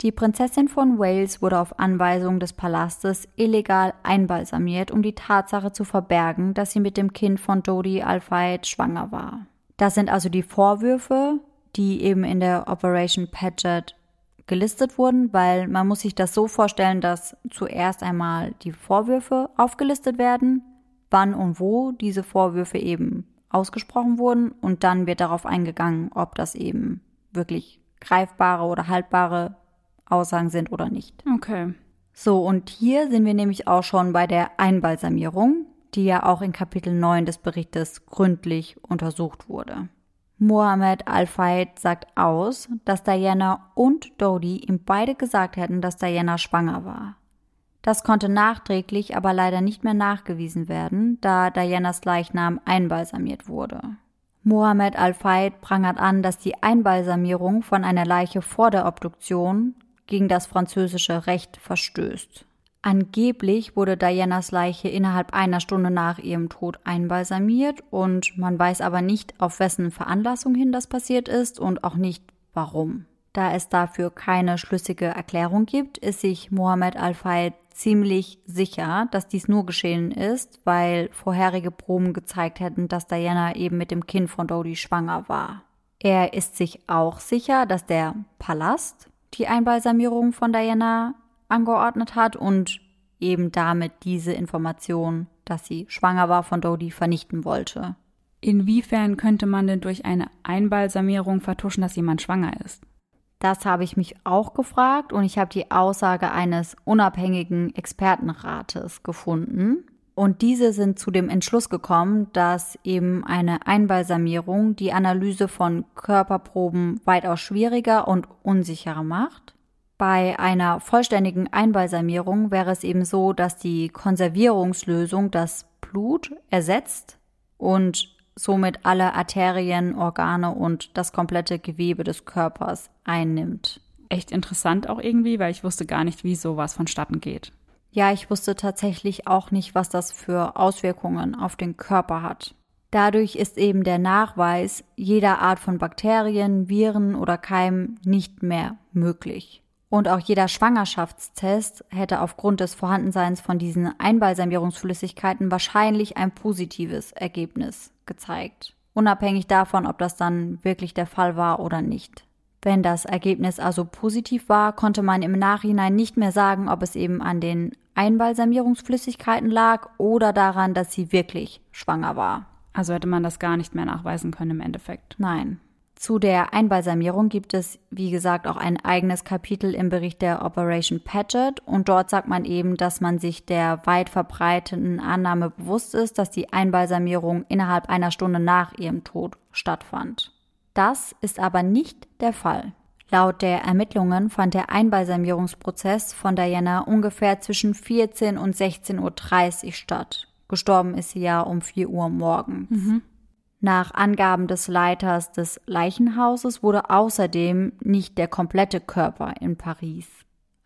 Die Prinzessin von Wales wurde auf Anweisung des Palastes illegal einbalsamiert, um die Tatsache zu verbergen, dass sie mit dem Kind von Dodi Al-Fayed schwanger war. Das sind also die Vorwürfe, die eben in der Operation Paget gelistet wurden, weil man muss sich das so vorstellen, dass zuerst einmal die Vorwürfe aufgelistet werden, wann und wo diese Vorwürfe eben ausgesprochen wurden und dann wird darauf eingegangen, ob das eben wirklich greifbare oder haltbare Aussagen sind oder nicht. Okay. So, und hier sind wir nämlich auch schon bei der Einbalsamierung, die ja auch in Kapitel 9 des Berichtes gründlich untersucht wurde. Mohammed Al-Fayed sagt aus, dass Diana und Dodi ihm beide gesagt hätten, dass Diana schwanger war. Das konnte nachträglich aber leider nicht mehr nachgewiesen werden, da Dianas Leichnam einbalsamiert wurde. Mohammed Al-Fayed prangert an, dass die Einbalsamierung von einer Leiche vor der Obduktion gegen das französische Recht verstößt. Angeblich wurde Dianas Leiche innerhalb einer Stunde nach ihrem Tod einbalsamiert und man weiß aber nicht, auf wessen Veranlassung hin das passiert ist und auch nicht warum. Da es dafür keine schlüssige Erklärung gibt, ist sich Mohammed Al-Fayed ziemlich sicher, dass dies nur geschehen ist, weil vorherige Proben gezeigt hätten, dass Diana eben mit dem Kind von Dodi schwanger war. Er ist sich auch sicher, dass der Palast die Einbalsamierung von Diana angeordnet hat und eben damit diese Information, dass sie schwanger war von Dodi, vernichten wollte. Inwiefern könnte man denn durch eine Einbalsamierung vertuschen, dass jemand schwanger ist? Das habe ich mich auch gefragt und ich habe die Aussage eines unabhängigen Expertenrates gefunden. Und diese sind zu dem Entschluss gekommen, dass eben eine Einbalsamierung die Analyse von Körperproben weitaus schwieriger und unsicherer macht. Bei einer vollständigen Einbalsamierung wäre es eben so, dass die Konservierungslösung das Blut ersetzt und somit alle Arterien, Organe und das komplette Gewebe des Körpers einnimmt. Echt interessant auch irgendwie, weil ich wusste gar nicht, wie sowas vonstatten geht. Ja, ich wusste tatsächlich auch nicht, was das für Auswirkungen auf den Körper hat. Dadurch ist eben der Nachweis jeder Art von Bakterien, Viren oder Keimen nicht mehr möglich. Und auch jeder Schwangerschaftstest hätte aufgrund des Vorhandenseins von diesen Einbalsamierungsflüssigkeiten wahrscheinlich ein positives Ergebnis gezeigt. Unabhängig davon, ob das dann wirklich der Fall war oder nicht. Wenn das Ergebnis also positiv war, konnte man im Nachhinein nicht mehr sagen, ob es eben an den Einbalsamierungsflüssigkeiten lag oder daran, dass sie wirklich schwanger war. Also hätte man das gar nicht mehr nachweisen können im Endeffekt. Nein. Zu der Einbalsamierung gibt es, wie gesagt, auch ein eigenes Kapitel im Bericht der Operation Paget und dort sagt man eben, dass man sich der weit verbreiteten Annahme bewusst ist, dass die Einbalsamierung innerhalb einer Stunde nach ihrem Tod stattfand. Das ist aber nicht der Fall. Laut der Ermittlungen fand der Einbalsamierungsprozess von Diana ungefähr zwischen 14 und 16.30 Uhr statt. Gestorben ist sie ja um 4 Uhr morgens. Mhm. Nach Angaben des Leiters des Leichenhauses wurde außerdem nicht der komplette Körper in Paris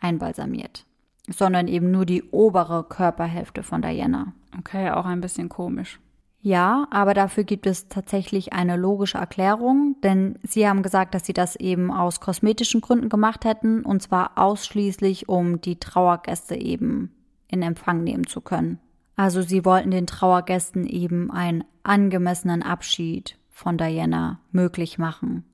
einbalsamiert, sondern eben nur die obere Körperhälfte von Diana. Okay, auch ein bisschen komisch. Ja, aber dafür gibt es tatsächlich eine logische Erklärung, denn sie haben gesagt, dass sie das eben aus kosmetischen Gründen gemacht hätten, und zwar ausschließlich, um die Trauergäste eben in Empfang nehmen zu können. Also sie wollten den Trauergästen eben einen angemessenen Abschied von Diana möglich machen.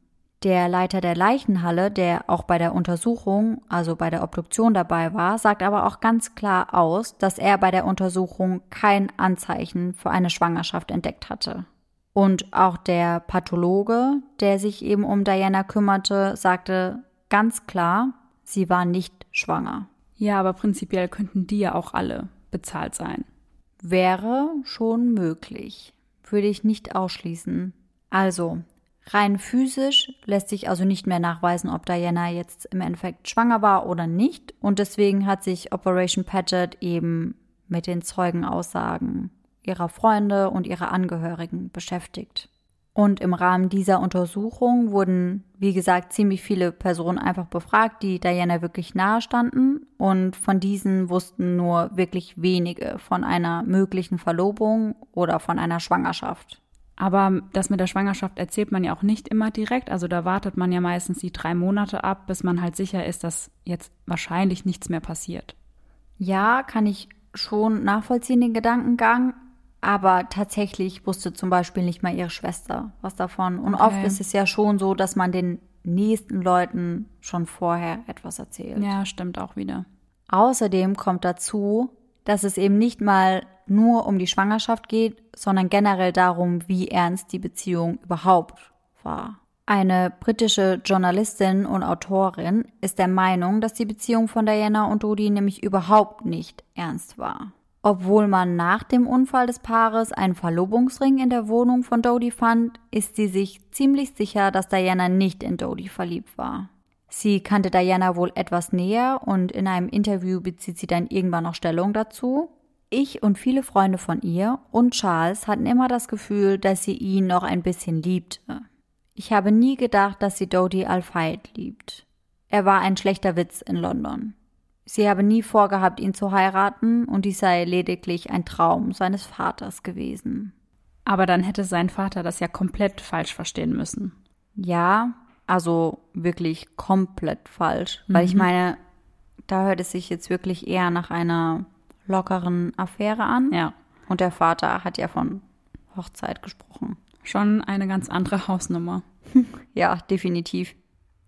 Der Leiter der Leichenhalle, der auch bei der Untersuchung, also bei der Obduktion dabei war, sagt aber auch ganz klar aus, dass er bei der Untersuchung kein Anzeichen für eine Schwangerschaft entdeckt hatte. Und auch der Pathologe, der sich eben um Diana kümmerte, sagte ganz klar, sie war nicht schwanger. Ja, aber prinzipiell könnten die ja auch alle bezahlt sein. Wäre schon möglich. Würde ich nicht ausschließen. Also, rein physisch lässt sich also nicht mehr nachweisen, ob Diana jetzt im Endeffekt schwanger war oder nicht. Und deswegen hat sich Operation Paget eben mit den Zeugenaussagen ihrer Freunde und ihrer Angehörigen beschäftigt. Und im Rahmen dieser Untersuchung wurden, wie gesagt, ziemlich viele Personen einfach befragt, die Diana wirklich nahe standen. Und von diesen wussten nur wirklich wenige von einer möglichen Verlobung oder von einer Schwangerschaft. Aber das mit der Schwangerschaft erzählt man ja auch nicht immer direkt. Also da wartet man ja meistens die drei Monate ab, bis man halt sicher ist, dass jetzt wahrscheinlich nichts mehr passiert. Ja, kann ich schon nachvollziehen, den Gedankengang. Aber tatsächlich wusste zum Beispiel nicht mal ihre Schwester was davon. Und okay. oft ist es ja schon so, dass man den nächsten Leuten schon vorher etwas erzählt. Ja, stimmt auch wieder. Außerdem kommt dazu, dass es eben nicht mal nur um die Schwangerschaft geht, sondern generell darum, wie ernst die Beziehung überhaupt war. Eine britische Journalistin und Autorin ist der Meinung, dass die Beziehung von Diana und Dodi nämlich überhaupt nicht ernst war. Obwohl man nach dem Unfall des Paares einen Verlobungsring in der Wohnung von Dodie fand, ist sie sich ziemlich sicher, dass Diana nicht in Dodie verliebt war. Sie kannte Diana wohl etwas näher und in einem Interview bezieht sie dann irgendwann noch Stellung dazu. Ich und viele Freunde von ihr und Charles hatten immer das Gefühl, dass sie ihn noch ein bisschen liebte. Ich habe nie gedacht, dass sie Dodie Al-Fayed liebt. Er war ein schlechter Witz in London. Sie habe nie vorgehabt, ihn zu heiraten, und dies sei lediglich ein Traum seines Vaters gewesen. Aber dann hätte sein Vater das ja komplett falsch verstehen müssen. Ja, also wirklich komplett falsch. Mhm. Weil ich mhm. meine, da hört es sich jetzt wirklich eher nach einer lockeren Affäre an. Ja. Und der Vater hat ja von Hochzeit gesprochen. Schon eine ganz andere Hausnummer. ja, definitiv.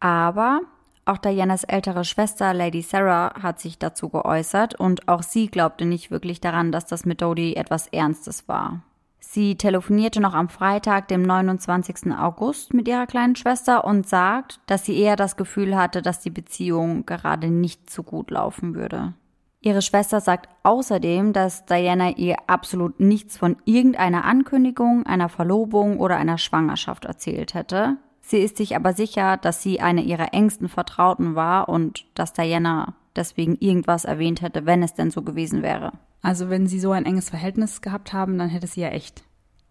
Aber auch Dianas ältere Schwester Lady Sarah hat sich dazu geäußert und auch sie glaubte nicht wirklich daran, dass das mit Dodie etwas Ernstes war. Sie telefonierte noch am Freitag, dem 29. August, mit ihrer kleinen Schwester und sagt, dass sie eher das Gefühl hatte, dass die Beziehung gerade nicht so gut laufen würde. Ihre Schwester sagt außerdem, dass Diana ihr absolut nichts von irgendeiner Ankündigung, einer Verlobung oder einer Schwangerschaft erzählt hätte. Sie ist sich aber sicher, dass sie eine ihrer engsten Vertrauten war und dass Diana deswegen irgendwas erwähnt hätte, wenn es denn so gewesen wäre. Also wenn sie so ein enges Verhältnis gehabt haben, dann hätte sie ja echt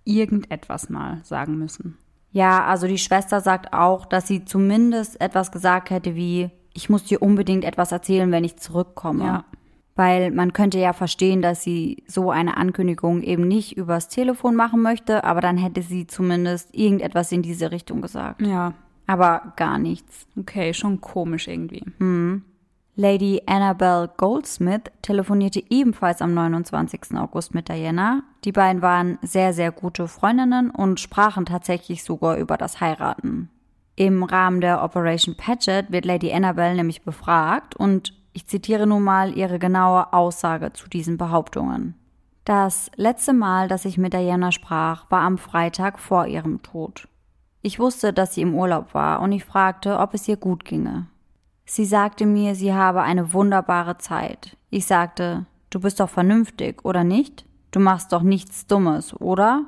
irgendetwas mal sagen müssen. Ja, also die Schwester sagt auch, dass sie zumindest etwas gesagt hätte wie, ich muss dir unbedingt etwas erzählen, wenn ich zurückkomme. Ja. Weil man könnte ja verstehen, dass sie so eine Ankündigung eben nicht übers Telefon machen möchte, aber dann hätte sie zumindest irgendetwas in diese Richtung gesagt. Ja. Aber gar nichts. Okay, schon komisch irgendwie. Hm. Lady Annabelle Goldsmith telefonierte ebenfalls am 29. August mit Diana. Die beiden waren sehr, sehr gute Freundinnen und sprachen tatsächlich sogar über das Heiraten. Im Rahmen der Operation Paget wird Lady Annabelle nämlich befragt und ich zitiere nun mal ihre genaue Aussage zu diesen Behauptungen. Das letzte Mal, dass ich mit Diana sprach, war am Freitag vor ihrem Tod. Ich wusste, dass sie im Urlaub war und ich fragte, ob es ihr gut ginge. Sie sagte mir, sie habe eine wunderbare Zeit. Ich sagte, du bist doch vernünftig, oder nicht? Du machst doch nichts Dummes, oder?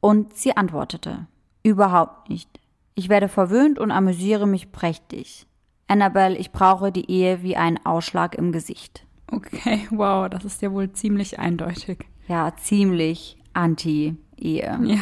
Und sie antwortete, überhaupt nicht. Ich werde verwöhnt und amüsiere mich prächtig. Annabelle, ich brauche die Ehe wie einen Ausschlag im Gesicht. Okay, wow, das ist ja wohl ziemlich eindeutig. Ja, ziemlich anti-Ehe. Ja.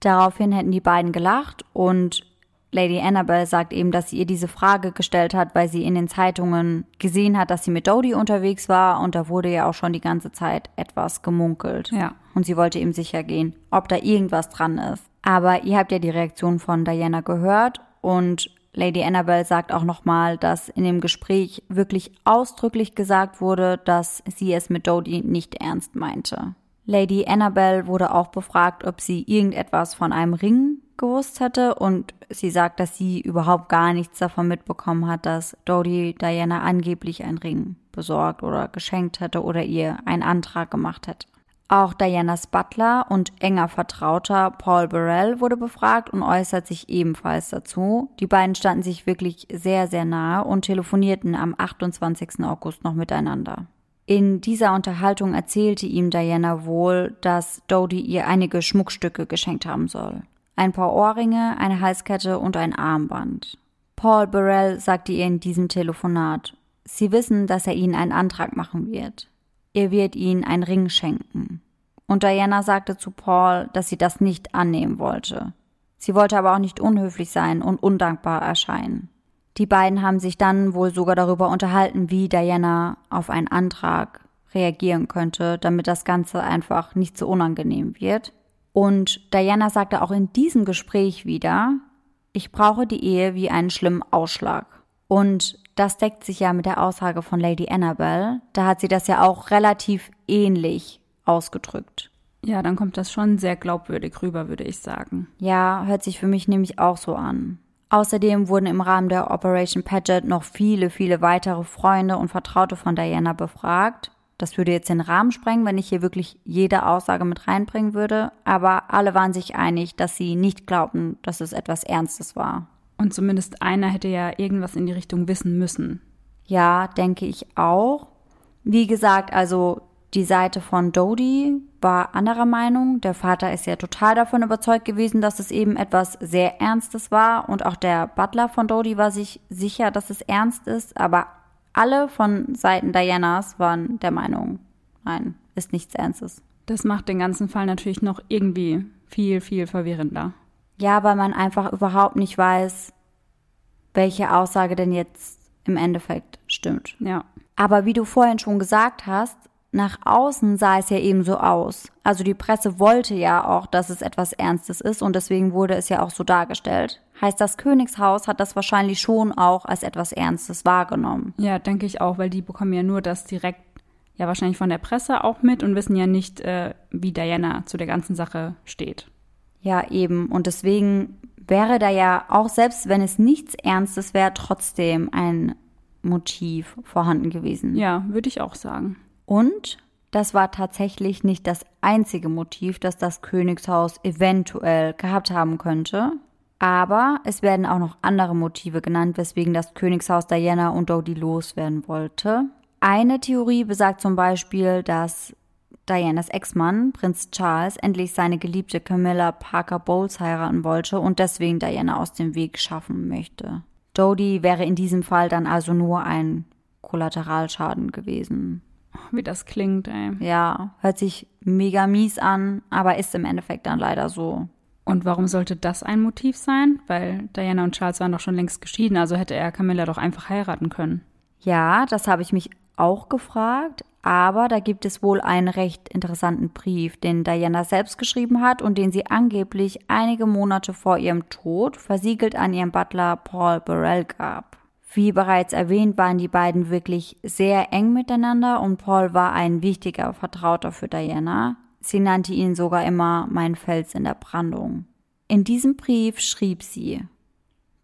Daraufhin hätten die beiden gelacht und Lady Annabelle sagt eben, dass sie ihr diese Frage gestellt hat, weil sie in den Zeitungen gesehen hat, dass sie mit Dodie unterwegs war und da wurde ja auch schon die ganze Zeit etwas gemunkelt. Ja. Und sie wollte eben sicher gehen, ob da irgendwas dran ist. Aber ihr habt ja die Reaktion von Diana gehört und Lady Annabelle sagt auch nochmal, dass in dem Gespräch wirklich ausdrücklich gesagt wurde, dass sie es mit Dodie nicht ernst meinte. Lady Annabelle wurde auch befragt, ob sie irgendetwas von einem Ring gewusst hätte und sie sagt, dass sie überhaupt gar nichts davon mitbekommen hat, dass Dodie Diana angeblich einen Ring besorgt oder geschenkt hätte oder ihr einen Antrag gemacht hätte. Auch Dianas Butler und enger Vertrauter Paul Burrell wurde befragt und äußert sich ebenfalls dazu. Die beiden standen sich wirklich sehr, sehr nahe und telefonierten am 28. August noch miteinander. In dieser Unterhaltung erzählte ihm Diana wohl, dass Dodie ihr einige Schmuckstücke geschenkt haben soll. Ein paar Ohrringe, eine Halskette und ein Armband. Paul Burrell sagte ihr in diesem Telefonat, sie wissen, dass er ihnen einen Antrag machen wird. Er wird ihnen einen Ring schenken. Und Diana sagte zu Paul, dass sie das nicht annehmen wollte. Sie wollte aber auch nicht unhöflich sein und undankbar erscheinen. Die beiden haben sich dann wohl sogar darüber unterhalten, wie Diana auf einen Antrag reagieren könnte, damit das Ganze einfach nicht so unangenehm wird. Und Diana sagte auch in diesem Gespräch wieder, ich brauche die Ehe wie einen schlimmen Ausschlag. Und das deckt sich ja mit der Aussage von Lady Annabelle. Da hat sie das ja auch relativ ähnlich ausgedrückt. Ja, dann kommt das schon sehr glaubwürdig rüber, würde ich sagen. Ja, hört sich für mich nämlich auch so an. Außerdem wurden im Rahmen der Operation Paget noch viele, viele weitere Freunde und Vertraute von Diana befragt. Das würde jetzt den Rahmen sprengen, wenn ich hier wirklich jede Aussage mit reinbringen würde, aber alle waren sich einig, dass sie nicht glaubten, dass es etwas Ernstes war. Und zumindest einer hätte ja irgendwas in die Richtung wissen müssen. Ja, denke ich auch. Wie gesagt, also die Seite von Dodie war anderer Meinung. Der Vater ist ja total davon überzeugt gewesen, dass es eben etwas sehr Ernstes war. Und auch der Butler von Dodie war sich sicher, dass es ernst ist. Aber alle von Seiten Dianas waren der Meinung, nein, ist nichts Ernstes. Das macht den ganzen Fall natürlich noch irgendwie viel, viel verwirrender. Ja, weil man einfach überhaupt nicht weiß, welche Aussage denn jetzt im Endeffekt stimmt. Ja. Aber wie du vorhin schon gesagt hast, nach außen sah es ja eben so aus. Also die Presse wollte ja auch, dass es etwas Ernstes ist und deswegen wurde es ja auch so dargestellt. Heißt, das Königshaus hat das wahrscheinlich schon auch als etwas Ernstes wahrgenommen. Ja, denke ich auch, weil die bekommen ja nur das direkt, ja wahrscheinlich von der Presse auch mit und wissen ja nicht, äh, wie Diana zu der ganzen Sache steht. Ja, eben. Und deswegen wäre da ja auch, selbst wenn es nichts Ernstes wäre, trotzdem ein Motiv vorhanden gewesen. Ja, würde ich auch sagen. Und das war tatsächlich nicht das einzige Motiv, das das Königshaus eventuell gehabt haben könnte. Aber es werden auch noch andere Motive genannt, weswegen das Königshaus Diana und Dodie loswerden wollte. Eine Theorie besagt zum Beispiel, dass Dianas Ex-Mann, Prinz Charles, endlich seine geliebte Camilla Parker Bowles heiraten wollte und deswegen Diana aus dem Weg schaffen möchte. Dodie wäre in diesem Fall dann also nur ein Kollateralschaden gewesen. Wie das klingt, ey. Ja, hört sich mega mies an, aber ist im Endeffekt dann leider so. Und warum sollte das ein Motiv sein? Weil Diana und Charles waren doch schon längst geschieden, also hätte er Camilla doch einfach heiraten können. Ja, das habe ich mich auch gefragt, aber da gibt es wohl einen recht interessanten Brief, den Diana selbst geschrieben hat und den sie angeblich einige Monate vor ihrem Tod versiegelt an ihren Butler Paul Burrell gab. Wie bereits erwähnt, waren die beiden wirklich sehr eng miteinander und Paul war ein wichtiger Vertrauter für Diana. Sie nannte ihn sogar immer mein Fels in der Brandung. In diesem Brief schrieb sie,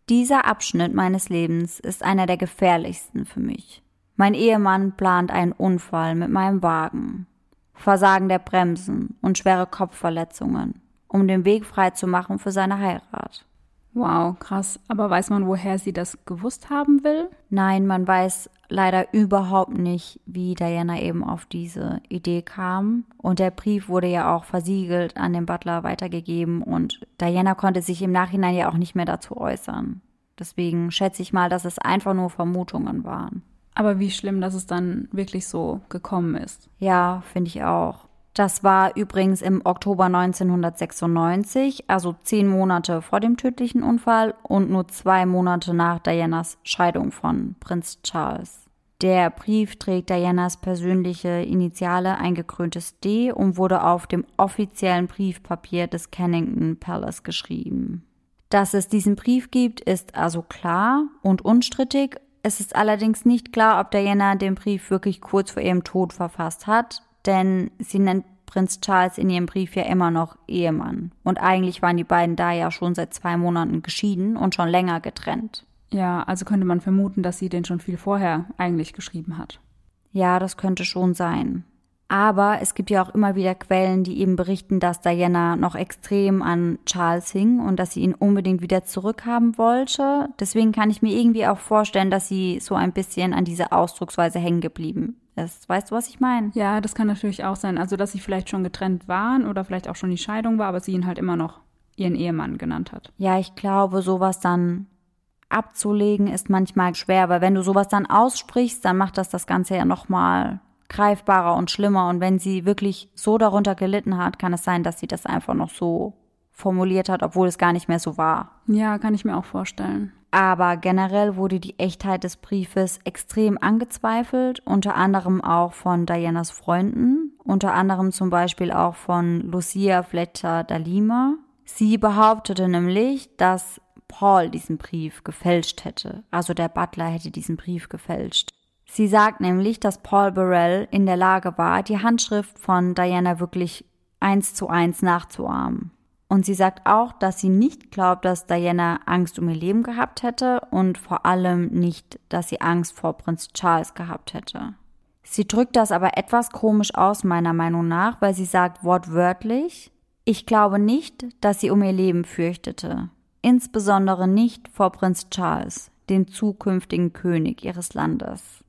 dieser Abschnitt meines Lebens ist einer der gefährlichsten für mich. Mein Ehemann plant einen Unfall mit meinem Wagen. Versagen der Bremsen und schwere Kopfverletzungen, um den Weg frei zu machen für seine Heirat. Wow, krass. Aber weiß man, woher sie das gewusst haben will? Nein, man weiß leider überhaupt nicht, wie Diana eben auf diese Idee kam. Und der Brief wurde ja auch versiegelt an den Butler weitergegeben und Diana konnte sich im Nachhinein ja auch nicht mehr dazu äußern. Deswegen schätze ich mal, dass es einfach nur Vermutungen waren. Aber wie schlimm, dass es dann wirklich so gekommen ist. Ja, finde ich auch. Das war übrigens im Oktober 1996, also zehn Monate vor dem tödlichen Unfall und nur zwei Monate nach Dianas Scheidung von Prinz Charles. Der Brief trägt Dianas persönliche Initiale, ein gekröntes D, und wurde auf dem offiziellen Briefpapier des Kennington Palace geschrieben. Dass es diesen Brief gibt, ist also klar und unstrittig. Es ist allerdings nicht klar, ob Diana den Brief wirklich kurz vor ihrem Tod verfasst hat denn sie nennt Prinz Charles in ihrem Brief ja immer noch Ehemann. Und eigentlich waren die beiden da ja schon seit zwei Monaten geschieden und schon länger getrennt. Ja, also könnte man vermuten, dass sie den schon viel vorher eigentlich geschrieben hat. Ja, das könnte schon sein. Aber es gibt ja auch immer wieder Quellen, die eben berichten, dass Diana noch extrem an Charles hing und dass sie ihn unbedingt wieder zurückhaben wollte. Deswegen kann ich mir irgendwie auch vorstellen, dass sie so ein bisschen an diese Ausdrucksweise hängen geblieben ist. Weißt du, was ich meine? Ja, das kann natürlich auch sein. Also, dass sie vielleicht schon getrennt waren oder vielleicht auch schon die Scheidung war, aber sie ihn halt immer noch ihren Ehemann genannt hat. Ja, ich glaube, sowas dann abzulegen ist manchmal schwer, weil wenn du sowas dann aussprichst, dann macht das das Ganze ja nochmal greifbarer und schlimmer. Und wenn sie wirklich so darunter gelitten hat, kann es sein, dass sie das einfach noch so formuliert hat, obwohl es gar nicht mehr so war. Ja, kann ich mir auch vorstellen. Aber generell wurde die Echtheit des Briefes extrem angezweifelt, unter anderem auch von Dianas Freunden, unter anderem zum Beispiel auch von Lucia Fletcher da Lima. Sie behauptete nämlich, dass Paul diesen Brief gefälscht hätte, also der Butler hätte diesen Brief gefälscht. Sie sagt nämlich, dass Paul Burrell in der Lage war, die Handschrift von Diana wirklich eins zu eins nachzuahmen. Und sie sagt auch, dass sie nicht glaubt, dass Diana Angst um ihr Leben gehabt hätte und vor allem nicht, dass sie Angst vor Prinz Charles gehabt hätte. Sie drückt das aber etwas komisch aus, meiner Meinung nach, weil sie sagt wortwörtlich, ich glaube nicht, dass sie um ihr Leben fürchtete. Insbesondere nicht vor Prinz Charles, dem zukünftigen König ihres Landes.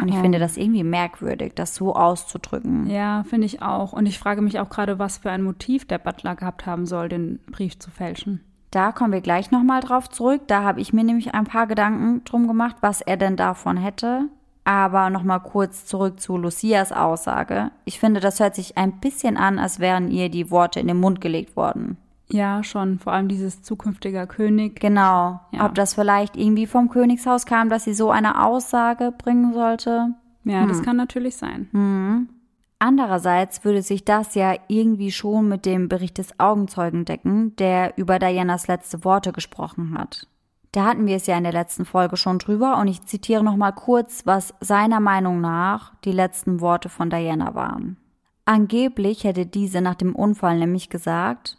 Und ich ja. finde das irgendwie merkwürdig, das so auszudrücken. Ja, finde ich auch. Und ich frage mich auch gerade, was für ein Motiv der Butler gehabt haben soll, den Brief zu fälschen. Da kommen wir gleich nochmal drauf zurück. Da habe ich mir nämlich ein paar Gedanken drum gemacht, was er denn davon hätte. Aber nochmal kurz zurück zu Lucias Aussage. Ich finde, das hört sich ein bisschen an, als wären ihr die Worte in den Mund gelegt worden. Ja, schon. Vor allem dieses zukünftiger König. Genau. Ja. Ob das vielleicht irgendwie vom Königshaus kam, dass sie so eine Aussage bringen sollte. Ja, hm. das kann natürlich sein. Hm. Andererseits würde sich das ja irgendwie schon mit dem Bericht des Augenzeugen decken, der über Dianas letzte Worte gesprochen hat. Da hatten wir es ja in der letzten Folge schon drüber und ich zitiere nochmal kurz, was seiner Meinung nach die letzten Worte von Diana waren. Angeblich hätte diese nach dem Unfall nämlich gesagt,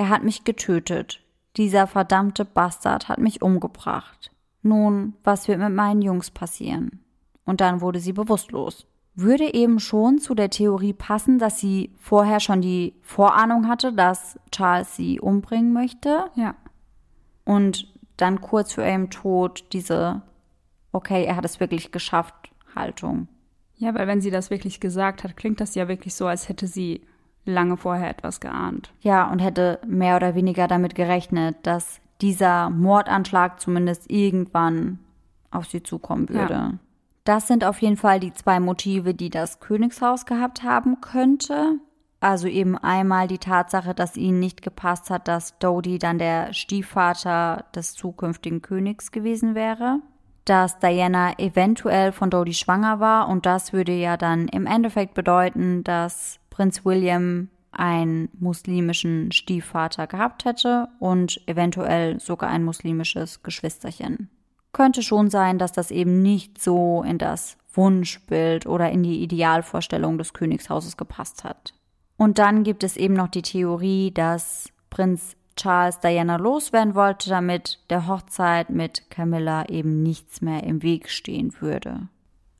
er hat mich getötet. Dieser verdammte Bastard hat mich umgebracht. Nun, was wird mit meinen Jungs passieren? Und dann wurde sie bewusstlos. Würde eben schon zu der Theorie passen, dass sie vorher schon die Vorahnung hatte, dass Charles sie umbringen möchte. Ja. Und dann kurz vor ihrem Tod diese, okay, er hat es wirklich geschafft, Haltung. Ja, weil wenn sie das wirklich gesagt hat, klingt das ja wirklich so, als hätte sie lange vorher etwas geahnt. Ja, und hätte mehr oder weniger damit gerechnet, dass dieser Mordanschlag zumindest irgendwann auf sie zukommen würde. Ja. Das sind auf jeden Fall die zwei Motive, die das Königshaus gehabt haben könnte. Also eben einmal die Tatsache, dass ihnen nicht gepasst hat, dass Dodie dann der Stiefvater des zukünftigen Königs gewesen wäre. Dass Diana eventuell von Dodie schwanger war und das würde ja dann im Endeffekt bedeuten, dass Prinz William einen muslimischen Stiefvater gehabt hätte und eventuell sogar ein muslimisches Geschwisterchen. Könnte schon sein, dass das eben nicht so in das Wunschbild oder in die Idealvorstellung des Königshauses gepasst hat. Und dann gibt es eben noch die Theorie, dass Prinz Charles Diana loswerden wollte, damit der Hochzeit mit Camilla eben nichts mehr im Weg stehen würde.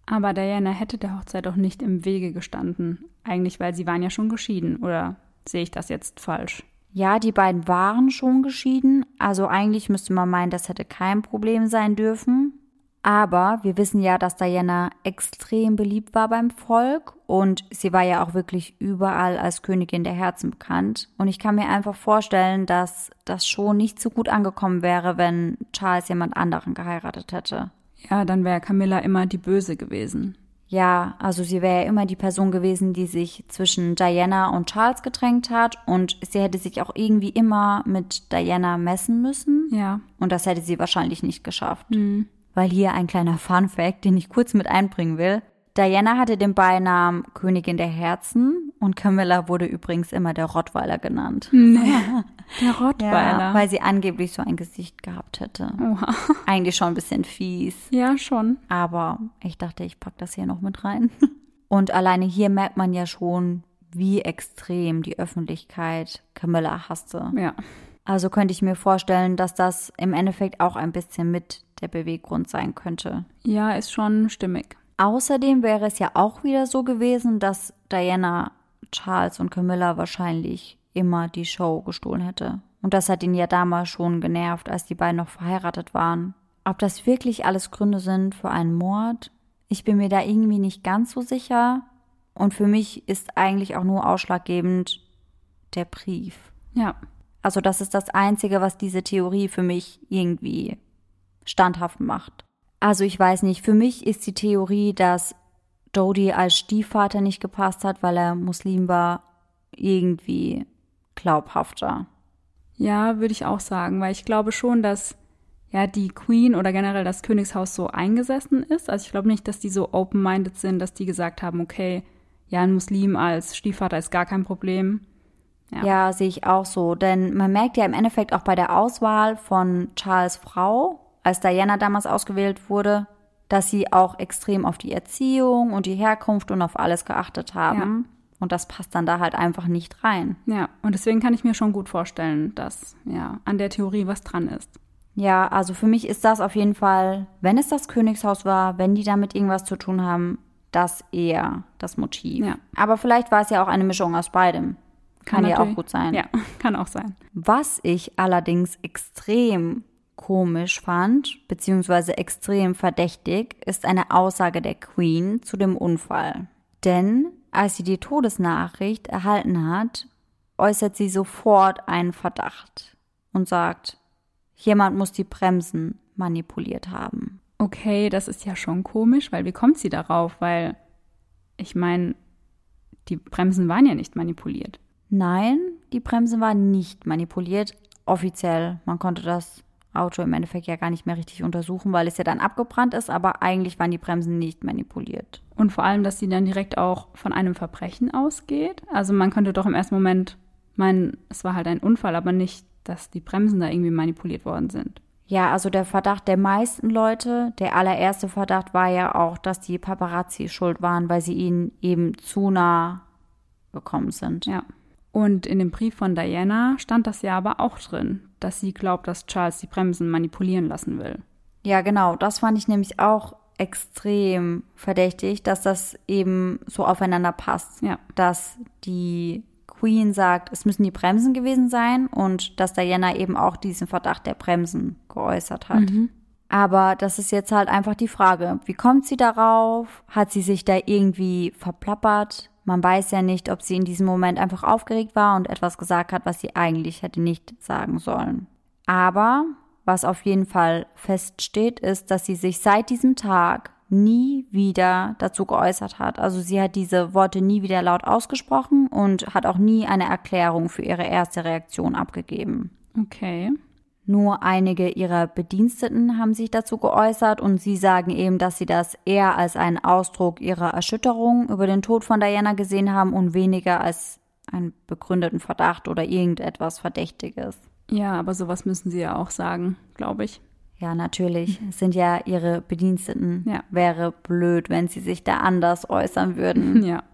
Aber Diana hätte der Hochzeit auch nicht im Wege gestanden. Eigentlich, weil sie waren ja schon geschieden. Oder sehe ich das jetzt falsch? Ja, die beiden waren schon geschieden, also eigentlich müsste man meinen, das hätte kein Problem sein dürfen. Aber wir wissen ja, dass Diana extrem beliebt war beim Volk und sie war ja auch wirklich überall als Königin der Herzen bekannt. Und ich kann mir einfach vorstellen, dass das schon nicht so gut angekommen wäre, wenn Charles jemand anderen geheiratet hätte. Ja, dann wäre Camilla immer die Böse gewesen. Ja, also sie wäre ja immer die Person gewesen, die sich zwischen Diana und Charles gedrängt hat und sie hätte sich auch irgendwie immer mit Diana messen müssen. Ja. Und das hätte sie wahrscheinlich nicht geschafft. Mhm. Weil hier ein kleiner Fun Fact, den ich kurz mit einbringen will. Diana hatte den Beinamen Königin der Herzen und Camilla wurde übrigens immer der Rottweiler genannt. Nee, der Rottweiler. Ja, weil sie angeblich so ein Gesicht gehabt hätte. Oha. Eigentlich schon ein bisschen fies. Ja, schon. Aber ich dachte, ich pack das hier noch mit rein. Und alleine hier merkt man ja schon, wie extrem die Öffentlichkeit Camilla hasste. Ja. Also könnte ich mir vorstellen, dass das im Endeffekt auch ein bisschen mit der Beweggrund sein könnte. Ja, ist schon stimmig. Außerdem wäre es ja auch wieder so gewesen, dass Diana, Charles und Camilla wahrscheinlich immer die Show gestohlen hätte. Und das hat ihn ja damals schon genervt, als die beiden noch verheiratet waren. Ob das wirklich alles Gründe sind für einen Mord? Ich bin mir da irgendwie nicht ganz so sicher. Und für mich ist eigentlich auch nur ausschlaggebend der Brief. Ja. Also das ist das Einzige, was diese Theorie für mich irgendwie standhaft macht. Also ich weiß nicht, für mich ist die Theorie, dass Dodie als Stiefvater nicht gepasst hat, weil er Muslim war, irgendwie glaubhafter. Ja, würde ich auch sagen, weil ich glaube schon, dass ja die Queen oder generell das Königshaus so eingesessen ist. Also ich glaube nicht, dass die so open-minded sind, dass die gesagt haben, okay, ja, ein Muslim als Stiefvater ist gar kein Problem. Ja. ja, sehe ich auch so. Denn man merkt ja im Endeffekt auch bei der Auswahl von Charles Frau, als Diana damals ausgewählt wurde, dass sie auch extrem auf die Erziehung und die Herkunft und auf alles geachtet haben. Ja. Und das passt dann da halt einfach nicht rein. Ja, und deswegen kann ich mir schon gut vorstellen, dass ja an der Theorie was dran ist. Ja, also für mich ist das auf jeden Fall, wenn es das Königshaus war, wenn die damit irgendwas zu tun haben, das eher das Motiv. Ja. Aber vielleicht war es ja auch eine Mischung aus beidem. Kann, kann ja auch gut sein. Ja, kann auch sein. Was ich allerdings extrem komisch fand, beziehungsweise extrem verdächtig, ist eine Aussage der Queen zu dem Unfall. Denn als sie die Todesnachricht erhalten hat, äußert sie sofort einen Verdacht und sagt, jemand muss die Bremsen manipuliert haben. Okay, das ist ja schon komisch, weil wie kommt sie darauf? Weil ich meine, die Bremsen waren ja nicht manipuliert. Nein, die Bremsen waren nicht manipuliert. Offiziell, man konnte das Auto im Endeffekt ja gar nicht mehr richtig untersuchen, weil es ja dann abgebrannt ist, aber eigentlich waren die Bremsen nicht manipuliert. Und vor allem, dass sie dann direkt auch von einem Verbrechen ausgeht. Also man könnte doch im ersten Moment meinen, es war halt ein Unfall, aber nicht, dass die Bremsen da irgendwie manipuliert worden sind. Ja, also der Verdacht der meisten Leute, der allererste Verdacht war ja auch, dass die Paparazzi schuld waren, weil sie ihnen eben zu nah gekommen sind. Ja. Und in dem Brief von Diana stand das ja aber auch drin, dass sie glaubt, dass Charles die Bremsen manipulieren lassen will. Ja, genau. Das fand ich nämlich auch extrem verdächtig, dass das eben so aufeinander passt. Ja. Dass die Queen sagt, es müssen die Bremsen gewesen sein und dass Diana eben auch diesen Verdacht der Bremsen geäußert hat. Mhm. Aber das ist jetzt halt einfach die Frage, wie kommt sie darauf? Hat sie sich da irgendwie verplappert? Man weiß ja nicht, ob sie in diesem Moment einfach aufgeregt war und etwas gesagt hat, was sie eigentlich hätte nicht sagen sollen. Aber was auf jeden Fall feststeht, ist, dass sie sich seit diesem Tag nie wieder dazu geäußert hat. Also sie hat diese Worte nie wieder laut ausgesprochen und hat auch nie eine Erklärung für ihre erste Reaktion abgegeben. Okay. Nur einige ihrer Bediensteten haben sich dazu geäußert und sie sagen eben, dass sie das eher als einen Ausdruck ihrer Erschütterung über den Tod von Diana gesehen haben und weniger als einen begründeten Verdacht oder irgendetwas Verdächtiges. Ja, aber sowas müssen sie ja auch sagen, glaube ich. Ja, natürlich. Es sind ja ihre Bediensteten. Ja. Wäre blöd, wenn sie sich da anders äußern würden. Ja.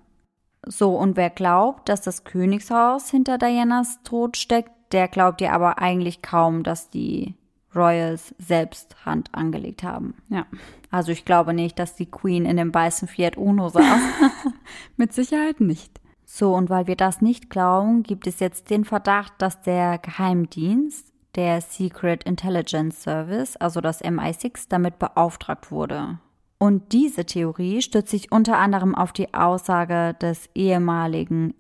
So, und wer glaubt, dass das Königshaus hinter Dianas Tod steckt, der glaubt ja aber eigentlich kaum, dass die Royals selbst Hand angelegt haben. Ja. Also ich glaube nicht, dass die Queen in dem weißen Fiat Uno saß. Mit Sicherheit nicht. So, und weil wir das nicht glauben, gibt es jetzt den Verdacht, dass der Geheimdienst, der Secret Intelligence Service, also das MI6, damit beauftragt wurde. Und diese Theorie stützt sich unter anderem auf die Aussage des ehemaligen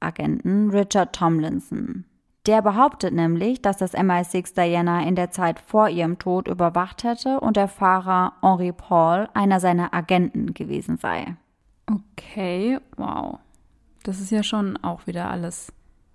MI6-Agenten Richard Tomlinson. Der behauptet nämlich, dass das MI6 Diana in der Zeit vor ihrem Tod überwacht hätte und der Fahrer Henri Paul einer seiner Agenten gewesen sei. Okay, wow. Das ist ja schon auch wieder alles.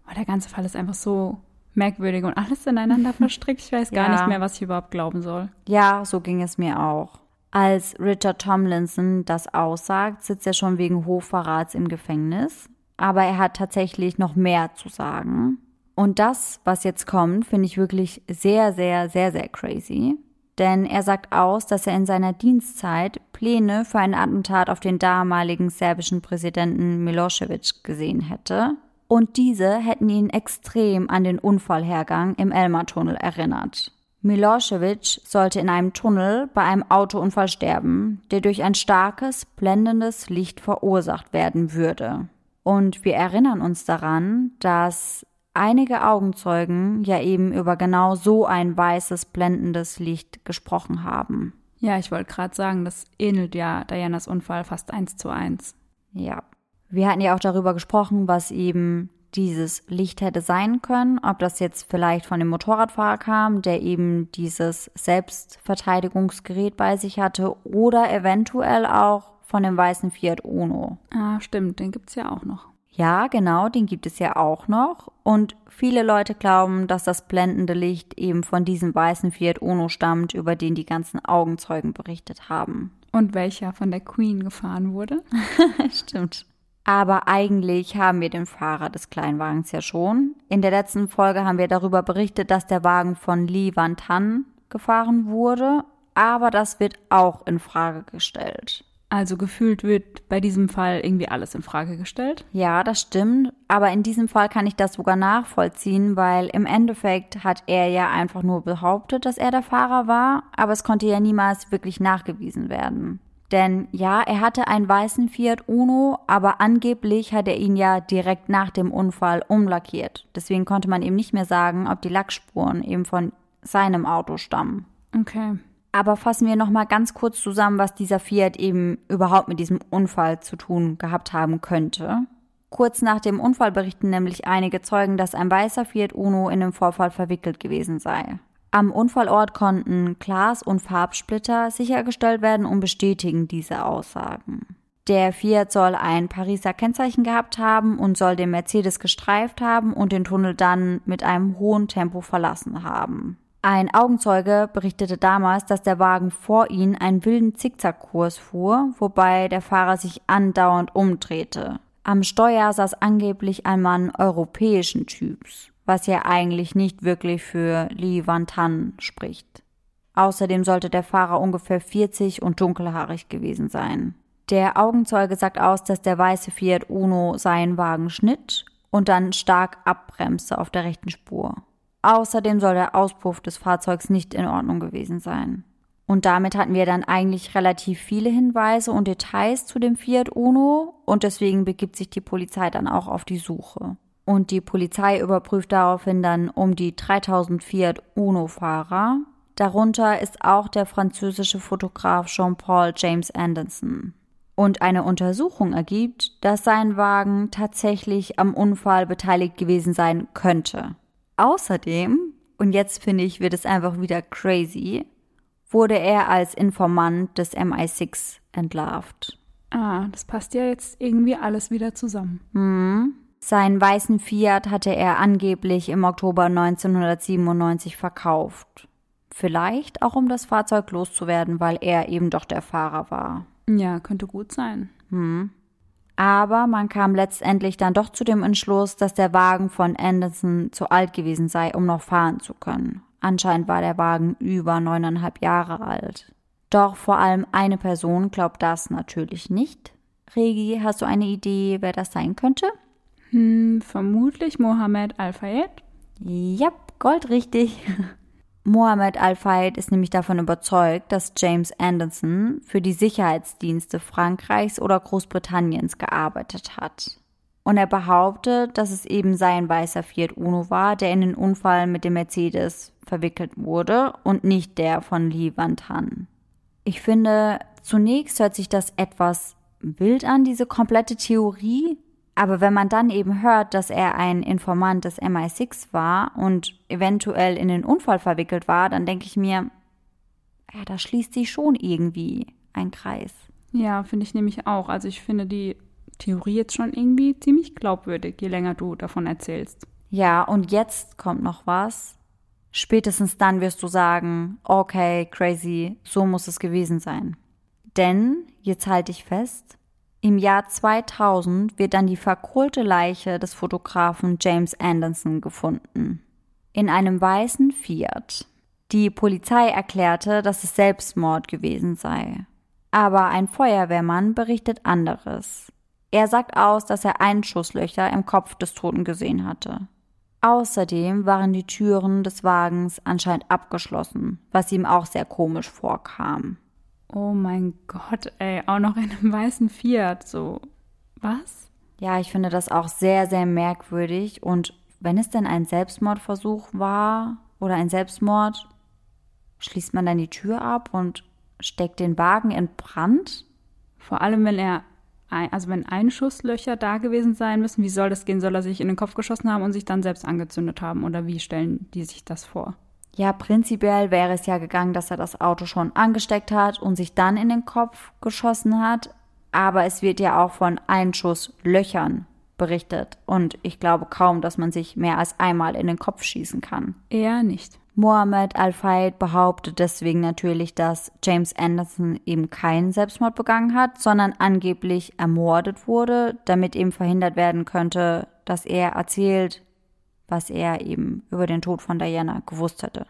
Oh, der ganze Fall ist einfach so merkwürdig und alles ineinander verstrickt. Ich weiß gar ja. nicht mehr, was ich überhaupt glauben soll. Ja, so ging es mir auch. Als Richard Tomlinson das aussagt, sitzt er schon wegen Hochverrats im Gefängnis. Aber er hat tatsächlich noch mehr zu sagen. Und das, was jetzt kommt, finde ich wirklich sehr, sehr, sehr, sehr crazy. Denn er sagt aus, dass er in seiner Dienstzeit Pläne für ein Attentat auf den damaligen serbischen Präsidenten Milosevic gesehen hätte. Und diese hätten ihn extrem an den Unfallhergang im Elmar-Tunnel erinnert. Milosevic sollte in einem Tunnel bei einem Autounfall sterben, der durch ein starkes, blendendes Licht verursacht werden würde. Und wir erinnern uns daran, dass einige Augenzeugen ja eben über genau so ein weißes, blendendes Licht gesprochen haben. Ja, ich wollte gerade sagen, das ähnelt ja Dianas Unfall fast eins zu eins. Ja. Wir hatten ja auch darüber gesprochen, was eben dieses Licht hätte sein können, ob das jetzt vielleicht von dem Motorradfahrer kam, der eben dieses Selbstverteidigungsgerät bei sich hatte, oder eventuell auch von dem weißen Fiat Uno. Ah, stimmt, den gibt es ja auch noch. Ja, genau, den gibt es ja auch noch. Und viele Leute glauben, dass das blendende Licht eben von diesem weißen Fiat Uno stammt, über den die ganzen Augenzeugen berichtet haben. Und welcher von der Queen gefahren wurde? Stimmt. Aber eigentlich haben wir den Fahrer des Kleinwagens ja schon. In der letzten Folge haben wir darüber berichtet, dass der Wagen von Lee Van Tan gefahren wurde, aber das wird auch in Frage gestellt. Also gefühlt wird bei diesem Fall irgendwie alles in Frage gestellt. Ja, das stimmt. Aber in diesem Fall kann ich das sogar nachvollziehen, weil im Endeffekt hat er ja einfach nur behauptet, dass er der Fahrer war, aber es konnte ja niemals wirklich nachgewiesen werden. Denn ja, er hatte einen weißen Fiat Uno, aber angeblich hat er ihn ja direkt nach dem Unfall umlackiert. Deswegen konnte man eben nicht mehr sagen, ob die Lackspuren eben von seinem Auto stammen. Okay. Aber fassen wir nochmal ganz kurz zusammen, was dieser Fiat eben überhaupt mit diesem Unfall zu tun gehabt haben könnte. Kurz nach dem Unfall berichten nämlich einige Zeugen, dass ein weißer Fiat Uno in dem Vorfall verwickelt gewesen sei. Am Unfallort konnten Glas- und Farbsplitter sichergestellt werden und bestätigen diese Aussagen. Der Fiat soll ein Pariser Kennzeichen gehabt haben und soll den Mercedes gestreift haben und den Tunnel dann mit einem hohen Tempo verlassen haben. Ein Augenzeuge berichtete damals, dass der Wagen vor ihnen einen wilden Zickzackkurs fuhr, wobei der Fahrer sich andauernd umdrehte. Am Steuer saß angeblich ein Mann europäischen Typs was ja eigentlich nicht wirklich für Li Van Tan spricht. Außerdem sollte der Fahrer ungefähr 40 und dunkelhaarig gewesen sein. Der Augenzeuge sagt aus, dass der weiße Fiat Uno seinen Wagen schnitt und dann stark abbremste auf der rechten Spur. Außerdem soll der Auspuff des Fahrzeugs nicht in Ordnung gewesen sein. Und damit hatten wir dann eigentlich relativ viele Hinweise und Details zu dem Fiat Uno und deswegen begibt sich die Polizei dann auch auf die Suche. Und die Polizei überprüft daraufhin dann um die 3000 Fiat Uno-Fahrer. Darunter ist auch der französische Fotograf Jean-Paul James Anderson. Und eine Untersuchung ergibt, dass sein Wagen tatsächlich am Unfall beteiligt gewesen sein könnte. Außerdem, und jetzt finde ich, wird es einfach wieder crazy, wurde er als Informant des MI6 entlarvt. Ah, das passt ja jetzt irgendwie alles wieder zusammen. Hm. Seinen weißen Fiat hatte er angeblich im Oktober 1997 verkauft. Vielleicht auch um das Fahrzeug loszuwerden, weil er eben doch der Fahrer war. Ja, könnte gut sein. Hm. Aber man kam letztendlich dann doch zu dem Entschluss, dass der Wagen von Anderson zu alt gewesen sei, um noch fahren zu können. Anscheinend war der Wagen über neuneinhalb Jahre alt. Doch vor allem eine Person glaubt das natürlich nicht. Regi, hast du eine Idee, wer das sein könnte? Hm, vermutlich Mohammed Al-Fayed. Ja, goldrichtig. Mohammed Al-Fayed ist nämlich davon überzeugt, dass James Anderson für die Sicherheitsdienste Frankreichs oder Großbritanniens gearbeitet hat. Und er behauptet, dass es eben sein weißer Fiat Uno war, der in den Unfall mit dem Mercedes verwickelt wurde und nicht der von Lee Van Tan. Ich finde, zunächst hört sich das etwas wild an, diese komplette Theorie. Aber wenn man dann eben hört, dass er ein Informant des MI6 war und eventuell in den Unfall verwickelt war, dann denke ich mir, ja, da schließt sich schon irgendwie ein Kreis. Ja, finde ich nämlich auch. Also ich finde die Theorie jetzt schon irgendwie ziemlich glaubwürdig, je länger du davon erzählst. Ja, und jetzt kommt noch was. Spätestens dann wirst du sagen, okay, crazy, so muss es gewesen sein. Denn, jetzt halte ich fest, im Jahr 2000 wird dann die verkohlte Leiche des Fotografen James Anderson gefunden. In einem weißen Fiat. Die Polizei erklärte, dass es Selbstmord gewesen sei. Aber ein Feuerwehrmann berichtet anderes. Er sagt aus, dass er Einschusslöcher im Kopf des Toten gesehen hatte. Außerdem waren die Türen des Wagens anscheinend abgeschlossen, was ihm auch sehr komisch vorkam. Oh mein Gott, ey, auch noch in einem weißen Fiat, so. Was? Ja, ich finde das auch sehr, sehr merkwürdig. Und wenn es denn ein Selbstmordversuch war oder ein Selbstmord, schließt man dann die Tür ab und steckt den Wagen in Brand? Vor allem, wenn er, ein, also wenn Einschusslöcher da gewesen sein müssen, wie soll das gehen? Soll er sich in den Kopf geschossen haben und sich dann selbst angezündet haben? Oder wie stellen die sich das vor? Ja, prinzipiell wäre es ja gegangen, dass er das Auto schon angesteckt hat und sich dann in den Kopf geschossen hat. Aber es wird ja auch von Einschusslöchern berichtet. Und ich glaube kaum, dass man sich mehr als einmal in den Kopf schießen kann. Eher nicht. Mohammed Al-Fayed behauptet deswegen natürlich, dass James Anderson eben keinen Selbstmord begangen hat, sondern angeblich ermordet wurde, damit eben verhindert werden könnte, dass er erzählt, was er eben über den Tod von Diana gewusst hätte.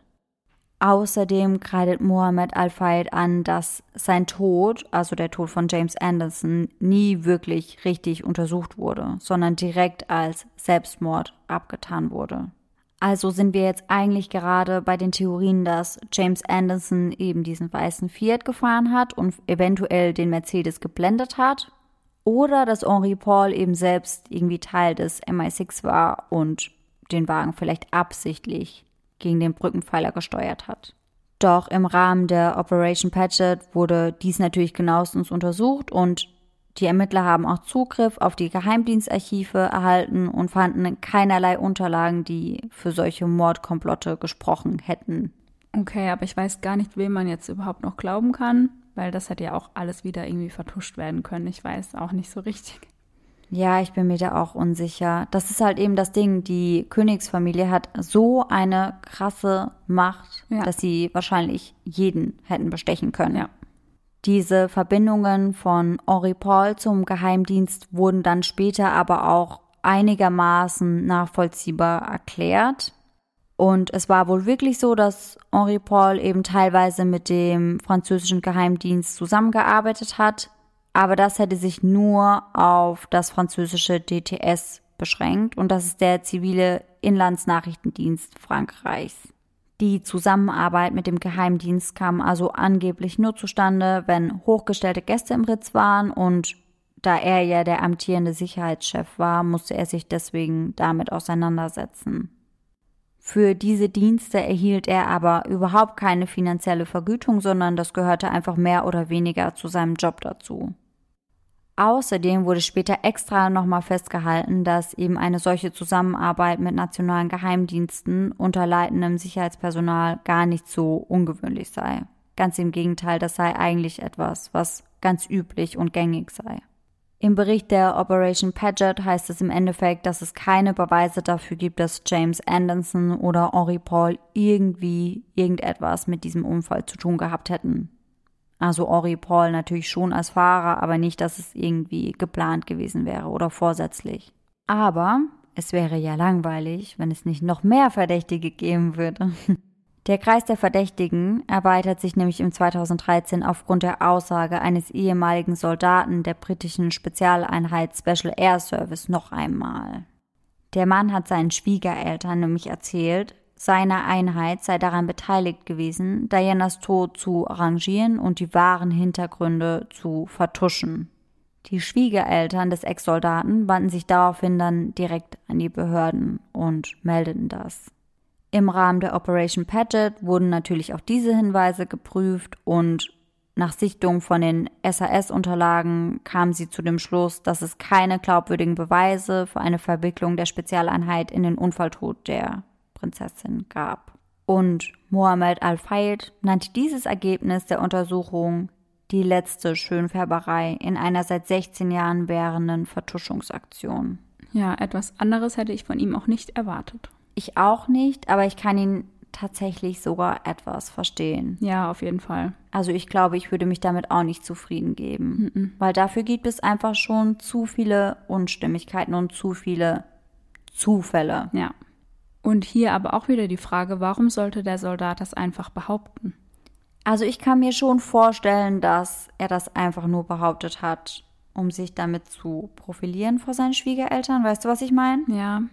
Außerdem kreidet Mohammed Al-Fayed an, dass sein Tod, also der Tod von James Anderson, nie wirklich richtig untersucht wurde, sondern direkt als Selbstmord abgetan wurde. Also sind wir jetzt eigentlich gerade bei den Theorien, dass James Anderson eben diesen weißen Fiat gefahren hat und eventuell den Mercedes geblendet hat. Oder dass Henri Paul eben selbst irgendwie Teil des MI6 war und den Wagen vielleicht absichtlich gegen den Brückenpfeiler gesteuert hat. Doch im Rahmen der Operation Patchet wurde dies natürlich genauestens untersucht und die Ermittler haben auch Zugriff auf die Geheimdienstarchive erhalten und fanden keinerlei Unterlagen, die für solche Mordkomplotte gesprochen hätten. Okay, aber ich weiß gar nicht, wem man jetzt überhaupt noch glauben kann, weil das hätte ja auch alles wieder irgendwie vertuscht werden können. Ich weiß auch nicht so richtig. Ja, ich bin mir da auch unsicher. Das ist halt eben das Ding. Die Königsfamilie hat so eine krasse Macht, ja. dass sie wahrscheinlich jeden hätten bestechen können. Ja. Diese Verbindungen von Henri Paul zum Geheimdienst wurden dann später aber auch einigermaßen nachvollziehbar erklärt. Und es war wohl wirklich so, dass Henri Paul eben teilweise mit dem französischen Geheimdienst zusammengearbeitet hat, aber das hätte sich nur auf das französische DTS beschränkt und das ist der zivile Inlandsnachrichtendienst Frankreichs. Die Zusammenarbeit mit dem Geheimdienst kam also angeblich nur zustande, wenn hochgestellte Gäste im Ritz waren und da er ja der amtierende Sicherheitschef war, musste er sich deswegen damit auseinandersetzen. Für diese Dienste erhielt er aber überhaupt keine finanzielle Vergütung, sondern das gehörte einfach mehr oder weniger zu seinem Job dazu. Außerdem wurde später extra nochmal festgehalten, dass eben eine solche Zusammenarbeit mit nationalen Geheimdiensten unter leitendem Sicherheitspersonal gar nicht so ungewöhnlich sei. Ganz im Gegenteil, das sei eigentlich etwas, was ganz üblich und gängig sei. Im Bericht der Operation Paget heißt es im Endeffekt, dass es keine Beweise dafür gibt, dass James Anderson oder Henri Paul irgendwie irgendetwas mit diesem Unfall zu tun gehabt hätten. Also Henri Paul natürlich schon als Fahrer, aber nicht, dass es irgendwie geplant gewesen wäre oder vorsätzlich. Aber es wäre ja langweilig, wenn es nicht noch mehr Verdächtige geben würde. Der Kreis der Verdächtigen erweitert sich nämlich im 2013 aufgrund der Aussage eines ehemaligen Soldaten der britischen Spezialeinheit Special Air Service noch einmal. Der Mann hat seinen Schwiegereltern nämlich erzählt, seine Einheit sei daran beteiligt gewesen, Dianas Tod zu arrangieren und die wahren Hintergründe zu vertuschen. Die Schwiegereltern des Ex-Soldaten wandten sich daraufhin dann direkt an die Behörden und meldeten das. Im Rahmen der Operation Paget wurden natürlich auch diese Hinweise geprüft und nach Sichtung von den SAS-Unterlagen kam sie zu dem Schluss, dass es keine glaubwürdigen Beweise für eine Verwicklung der Spezialeinheit in den Unfalltod der Prinzessin gab. Und Mohammed Al-Fayed nannte dieses Ergebnis der Untersuchung die letzte Schönfärberei in einer seit 16 Jahren währenden Vertuschungsaktion. Ja, etwas anderes hätte ich von ihm auch nicht erwartet. Ich auch nicht, aber ich kann ihn tatsächlich sogar etwas verstehen. Ja, auf jeden Fall. Also ich glaube, ich würde mich damit auch nicht zufrieden geben, Mhm. weil dafür gibt es einfach schon zu viele Unstimmigkeiten und zu viele Zufälle. Ja. Und hier aber auch wieder die Frage, warum sollte der Soldat das einfach behaupten? Also ich kann mir schon vorstellen, dass er das einfach nur behauptet hat, um sich damit zu profilieren vor seinen Schwiegereltern. Weißt du, was ich meine? Ja,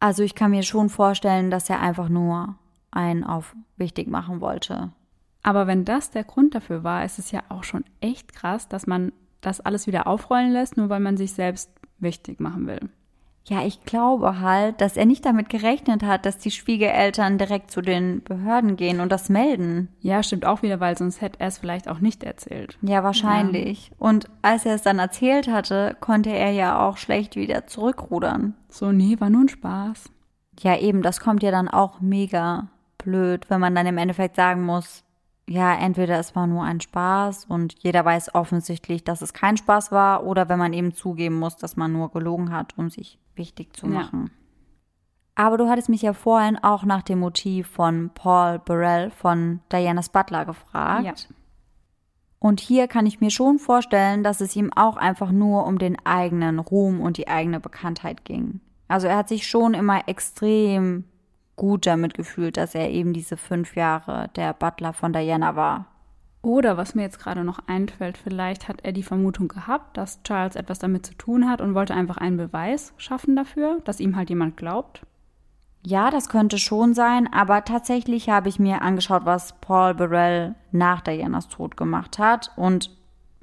Also ich kann mir schon vorstellen, dass er einfach nur einen auf wichtig machen wollte. aber wenn das der Grund dafür war, ist es ja auch schon echt krass, dass man das alles wieder aufrollen lässt, nur weil man sich selbst wichtig machen will. Ja, ich glaube halt, dass er nicht damit gerechnet hat, dass die Schwiegereltern direkt zu den Behörden gehen und das melden. Ja, stimmt auch wieder, weil sonst hätte er es vielleicht auch nicht erzählt. Ja, wahrscheinlich. Und als er es dann erzählt hatte, konnte er ja auch schlecht wieder zurückrudern. So, nee, war nur ein Spaß. Ja, eben, das kommt ja dann auch mega blöd, wenn man dann im Endeffekt sagen muss, ja, entweder es war nur ein Spaß und jeder weiß offensichtlich, dass es kein Spaß war, oder wenn man eben zugeben muss, dass man nur gelogen hat, um sich wichtig zu Ja. machen. Aber du hattest mich ja vorhin auch nach dem Motiv von Paul Burrell von Diana's Butler gefragt. Ja. Und hier kann ich mir schon vorstellen, dass es ihm auch einfach nur um den eigenen Ruhm und die eigene Bekanntheit ging. Also er hat sich schon immer extrem gut damit gefühlt, dass er eben diese fünf Jahre der Butler von Diana war. Oder was mir jetzt gerade noch einfällt, vielleicht hat er die Vermutung gehabt, dass Charles etwas damit zu tun hat und wollte einfach einen Beweis schaffen dafür, dass ihm halt jemand glaubt. Ja, das könnte schon sein, aber tatsächlich habe ich mir angeschaut, was Paul Burrell nach Dianas Tod gemacht hat und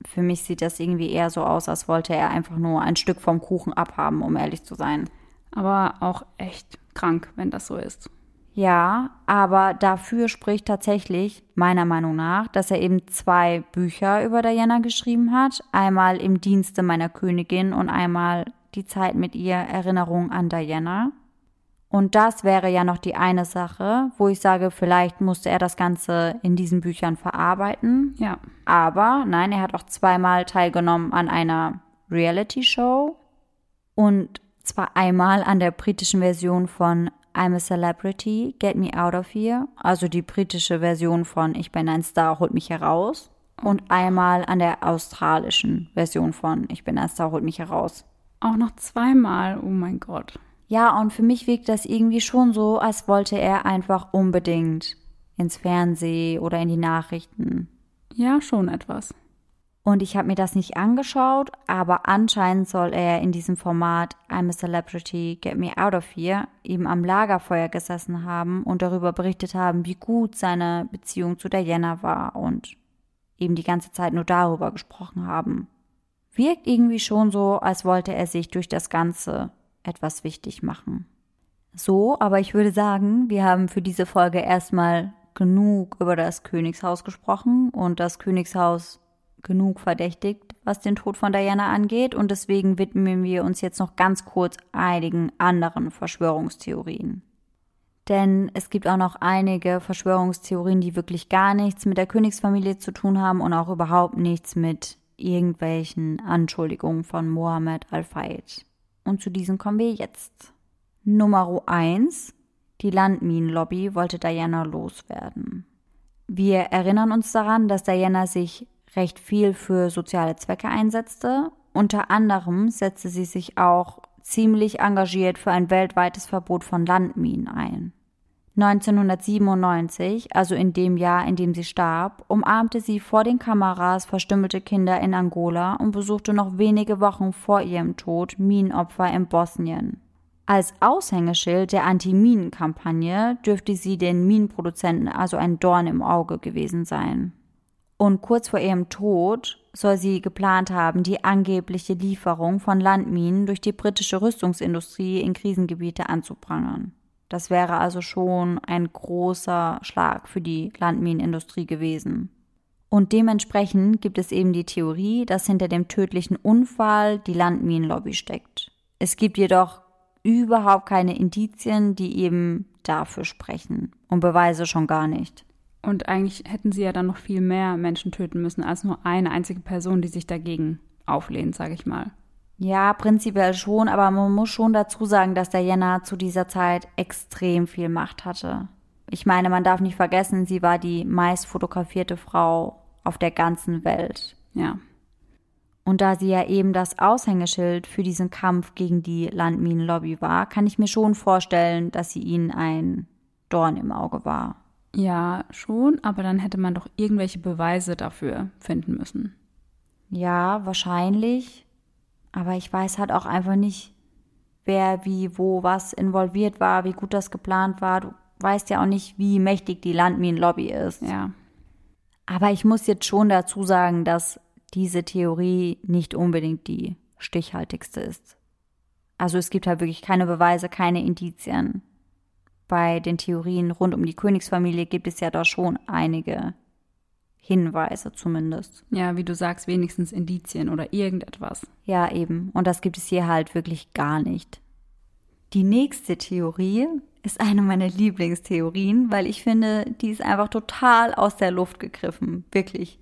für mich sieht das irgendwie eher so aus, als wollte er einfach nur ein Stück vom Kuchen abhaben, um ehrlich zu sein. Aber auch echt krank, wenn das so ist. Ja, aber dafür spricht tatsächlich, meiner Meinung nach, dass er eben zwei Bücher über Diana geschrieben hat. Einmal im Dienste meiner Königin und einmal die Zeit mit ihr Erinnerung an Diana. Und das wäre ja noch die eine Sache, wo ich sage, vielleicht musste er das Ganze in diesen Büchern verarbeiten. Ja, Aber nein, er hat auch zweimal teilgenommen an einer Reality-Show und zwar einmal an der britischen Version von I'm a Celebrity, Get Me Out of Here, also die britische Version von Ich bin ein Star, holt mich heraus und einmal an der australischen Version von Ich bin ein Star, holt mich heraus. auch noch zweimal. Oh mein Gott. Ja, und für mich wirkt das irgendwie schon so, als wollte er einfach unbedingt ins Fernsehen oder in die Nachrichten. Ja, schon etwas. Und ich habe mir das nicht angeschaut, aber anscheinend soll er in diesem Format I'm a Celebrity, Get Me Out of Here eben am Lagerfeuer gesessen haben und darüber berichtet haben, wie gut seine Beziehung zu Diana war und eben die ganze Zeit nur darüber gesprochen haben. Wirkt irgendwie schon so, als wollte er sich durch das Ganze etwas wichtig machen. So, aber ich würde sagen, wir haben für diese Folge erstmal genug über das Königshaus gesprochen und das Königshaus genug verdächtigt, was den Tod von Diana angeht und deswegen widmen wir uns jetzt noch ganz kurz einigen anderen Verschwörungstheorien. Denn es gibt auch noch einige Verschwörungstheorien, die wirklich gar nichts mit der Königsfamilie zu tun haben und auch überhaupt nichts mit irgendwelchen Anschuldigungen von Mohammed Al-Fayed. Und zu diesen kommen wir jetzt. Nummer 1. Die Landminenlobby wollte Diana loswerden. Wir erinnern uns daran, dass Diana sich recht viel für soziale Zwecke einsetzte. Unter anderem setzte sie sich auch ziemlich engagiert für ein weltweites Verbot von Landminen ein. 1997, also in dem Jahr, in dem sie starb, umarmte sie vor den Kameras verstümmelte Kinder in Angola und besuchte noch wenige Wochen vor ihrem Tod Minenopfer in Bosnien. Als Aushängeschild der Anti-Minen-Kampagne dürfte sie den Minenproduzenten also ein Dorn im Auge gewesen sein. Und kurz vor ihrem Tod soll sie geplant haben, die angebliche Lieferung von Landminen durch die britische Rüstungsindustrie in Krisengebiete anzuprangern. Das wäre also schon ein großer Schlag für die Landminenindustrie gewesen. Und dementsprechend gibt es eben die Theorie, dass hinter dem tödlichen Unfall die Landminenlobby steckt. Es gibt jedoch überhaupt keine Indizien, die eben dafür sprechen und Beweise schon gar nicht. Und eigentlich hätten sie ja dann noch viel mehr Menschen töten müssen als nur eine einzige Person, die sich dagegen auflehnt, sage ich mal. Ja, prinzipiell schon, aber man muss schon dazu sagen, dass Diana zu dieser Zeit extrem viel Macht hatte. Ich meine, man darf nicht vergessen, sie war die meist fotografierte Frau auf der ganzen Welt. Ja. Und da sie ja eben das Aushängeschild für diesen Kampf gegen die Landminenlobby war, kann ich mir schon vorstellen, dass sie ihnen ein Dorn im Auge war. Ja, schon, aber dann hätte man doch irgendwelche Beweise dafür finden müssen. Ja, wahrscheinlich. Aber ich weiß halt auch einfach nicht, wer wie, wo, was involviert war, wie gut das geplant war. Du weißt ja auch nicht, wie mächtig die Landminenlobby ist. Ja. Aber ich muss jetzt schon dazu sagen, dass diese Theorie nicht unbedingt die stichhaltigste ist. Also es gibt halt wirklich keine Beweise, keine Indizien. Bei den Theorien rund um die Königsfamilie gibt es ja da schon einige Hinweise zumindest. Ja, wie du sagst, wenigstens Indizien oder irgendetwas. Ja, eben. Und das gibt es hier halt wirklich gar nicht. Die nächste Theorie ist eine meiner Lieblingstheorien, weil ich finde, die ist einfach total aus der Luft gegriffen. Wirklich.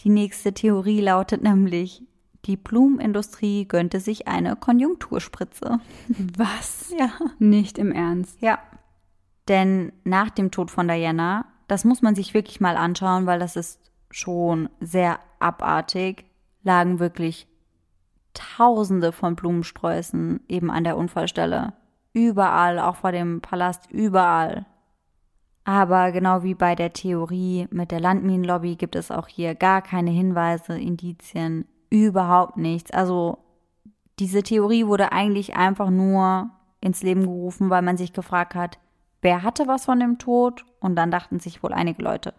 Die nächste Theorie lautet nämlich, die Blumenindustrie gönnte sich eine Konjunkturspritze. Was? Ja. Nicht im Ernst. Ja. Denn nach dem Tod von Diana das muss man sich wirklich mal anschauen, weil das ist schon sehr abartig. Lagen wirklich Tausende von Blumensträußen eben an der Unfallstelle. Überall, auch vor dem Palast, überall. Aber genau wie bei der Theorie mit der Landminenlobby gibt es auch hier gar keine Hinweise, Indizien, überhaupt nichts. Also diese Theorie wurde eigentlich einfach nur ins Leben gerufen, weil man sich gefragt hat, wer hatte was von dem Tod? Und dann dachten sich wohl einige Leute,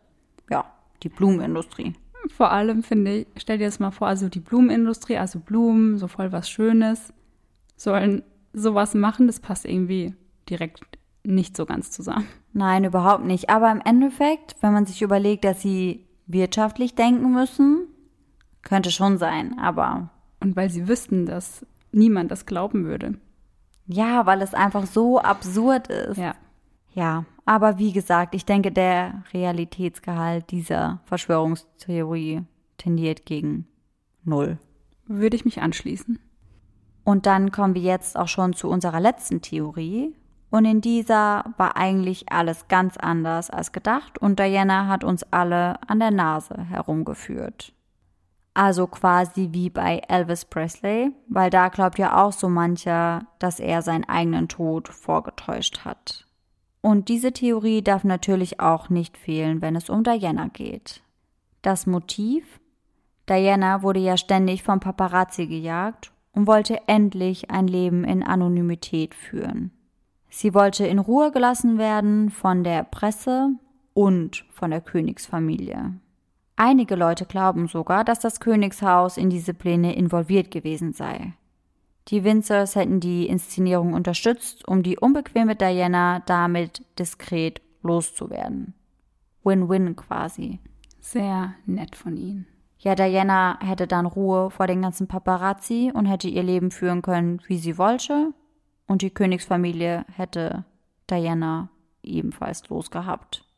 ja, die Blumenindustrie. Vor allem finde ich, stell dir das mal vor, also die Blumenindustrie, also Blumen, so voll was Schönes, sollen sowas machen, das passt irgendwie direkt nicht so ganz zusammen. Nein, überhaupt nicht. Aber im Endeffekt, wenn man sich überlegt, dass sie wirtschaftlich denken müssen, könnte schon sein, aber. Und weil sie wüssten, dass niemand das glauben würde. Ja, weil es einfach so absurd ist. Ja. Ja, aber wie gesagt, ich denke, der Realitätsgehalt dieser Verschwörungstheorie tendiert gegen null. Würde ich mich anschließen. Und dann kommen wir jetzt auch schon zu unserer letzten Theorie. Und in dieser war eigentlich alles ganz anders als gedacht und Diana hat uns alle an der Nase herumgeführt. Also quasi wie bei Elvis Presley, weil da glaubt ja auch so mancher, dass er seinen eigenen Tod vorgetäuscht hat. Und diese Theorie darf natürlich auch nicht fehlen, wenn es um Diana geht. Das Motiv? Diana wurde ja ständig vom Paparazzi gejagt und wollte endlich ein Leben in Anonymität führen. Sie wollte in Ruhe gelassen werden von der Presse und von der Königsfamilie. Einige Leute glauben sogar, dass das Königshaus in diese Pläne involviert gewesen sei. Die Windsors hätten die Inszenierung unterstützt, um die unbequeme Diana damit diskret loszuwerden. Win-win quasi. Sehr nett von ihnen. Ja, Diana hätte dann Ruhe vor den ganzen Paparazzi und hätte ihr Leben führen können, wie sie wollte. Und die Königsfamilie hätte Diana ebenfalls losgehabt.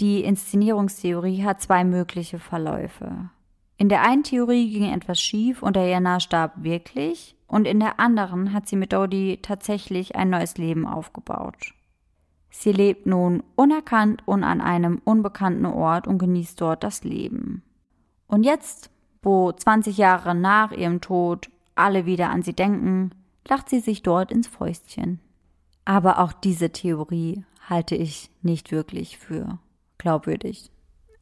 Die Inszenierungstheorie hat zwei mögliche Verläufe. In der einen Theorie ging etwas schief und Diana starb wirklich, und in der anderen hat sie mit Dodie tatsächlich ein neues Leben aufgebaut. Sie lebt nun unerkannt und an einem unbekannten Ort und genießt dort das Leben. Und jetzt, wo 20 Jahre nach ihrem Tod alle wieder an sie denken, lacht sie sich dort ins Fäustchen. Aber auch diese Theorie halte ich nicht wirklich für glaubwürdig.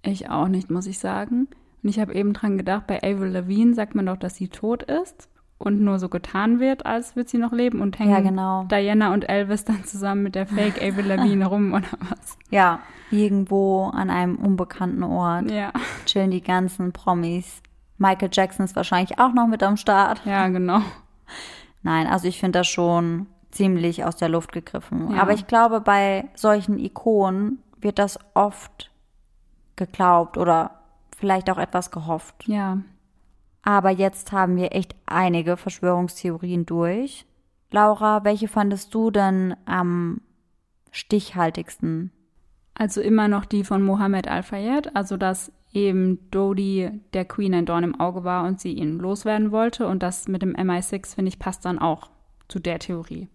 Ich auch nicht, muss ich sagen. Und ich habe eben dran gedacht, bei Avril Lavigne sagt man doch, dass sie tot ist. und nur so getan wird, als würde sie noch leben und hängen Ja, genau. Diana und Elvis dann zusammen mit der Fake Avril Lavigne rum oder was? Ja, irgendwo an einem unbekannten Ort Ja, chillen die ganzen Promis. Michael Jackson ist wahrscheinlich auch noch mit am Start. ja, genau. Nein, also ich finde das schon ziemlich aus der Luft gegriffen. Ja. Aber ich glaube, bei solchen Ikonen wird das oft geglaubt oder vielleicht auch etwas gehofft. Ja, Aber jetzt haben wir echt einige Verschwörungstheorien durch. Laura, welche fandest du denn am stichhaltigsten? also immer noch die von Mohammed Al-Fayed, also dass eben Dodi der Queen ein Dorn im Auge war und sie ihn loswerden wollte und das mit dem MI6, finde ich, passt dann auch zu der Theorie.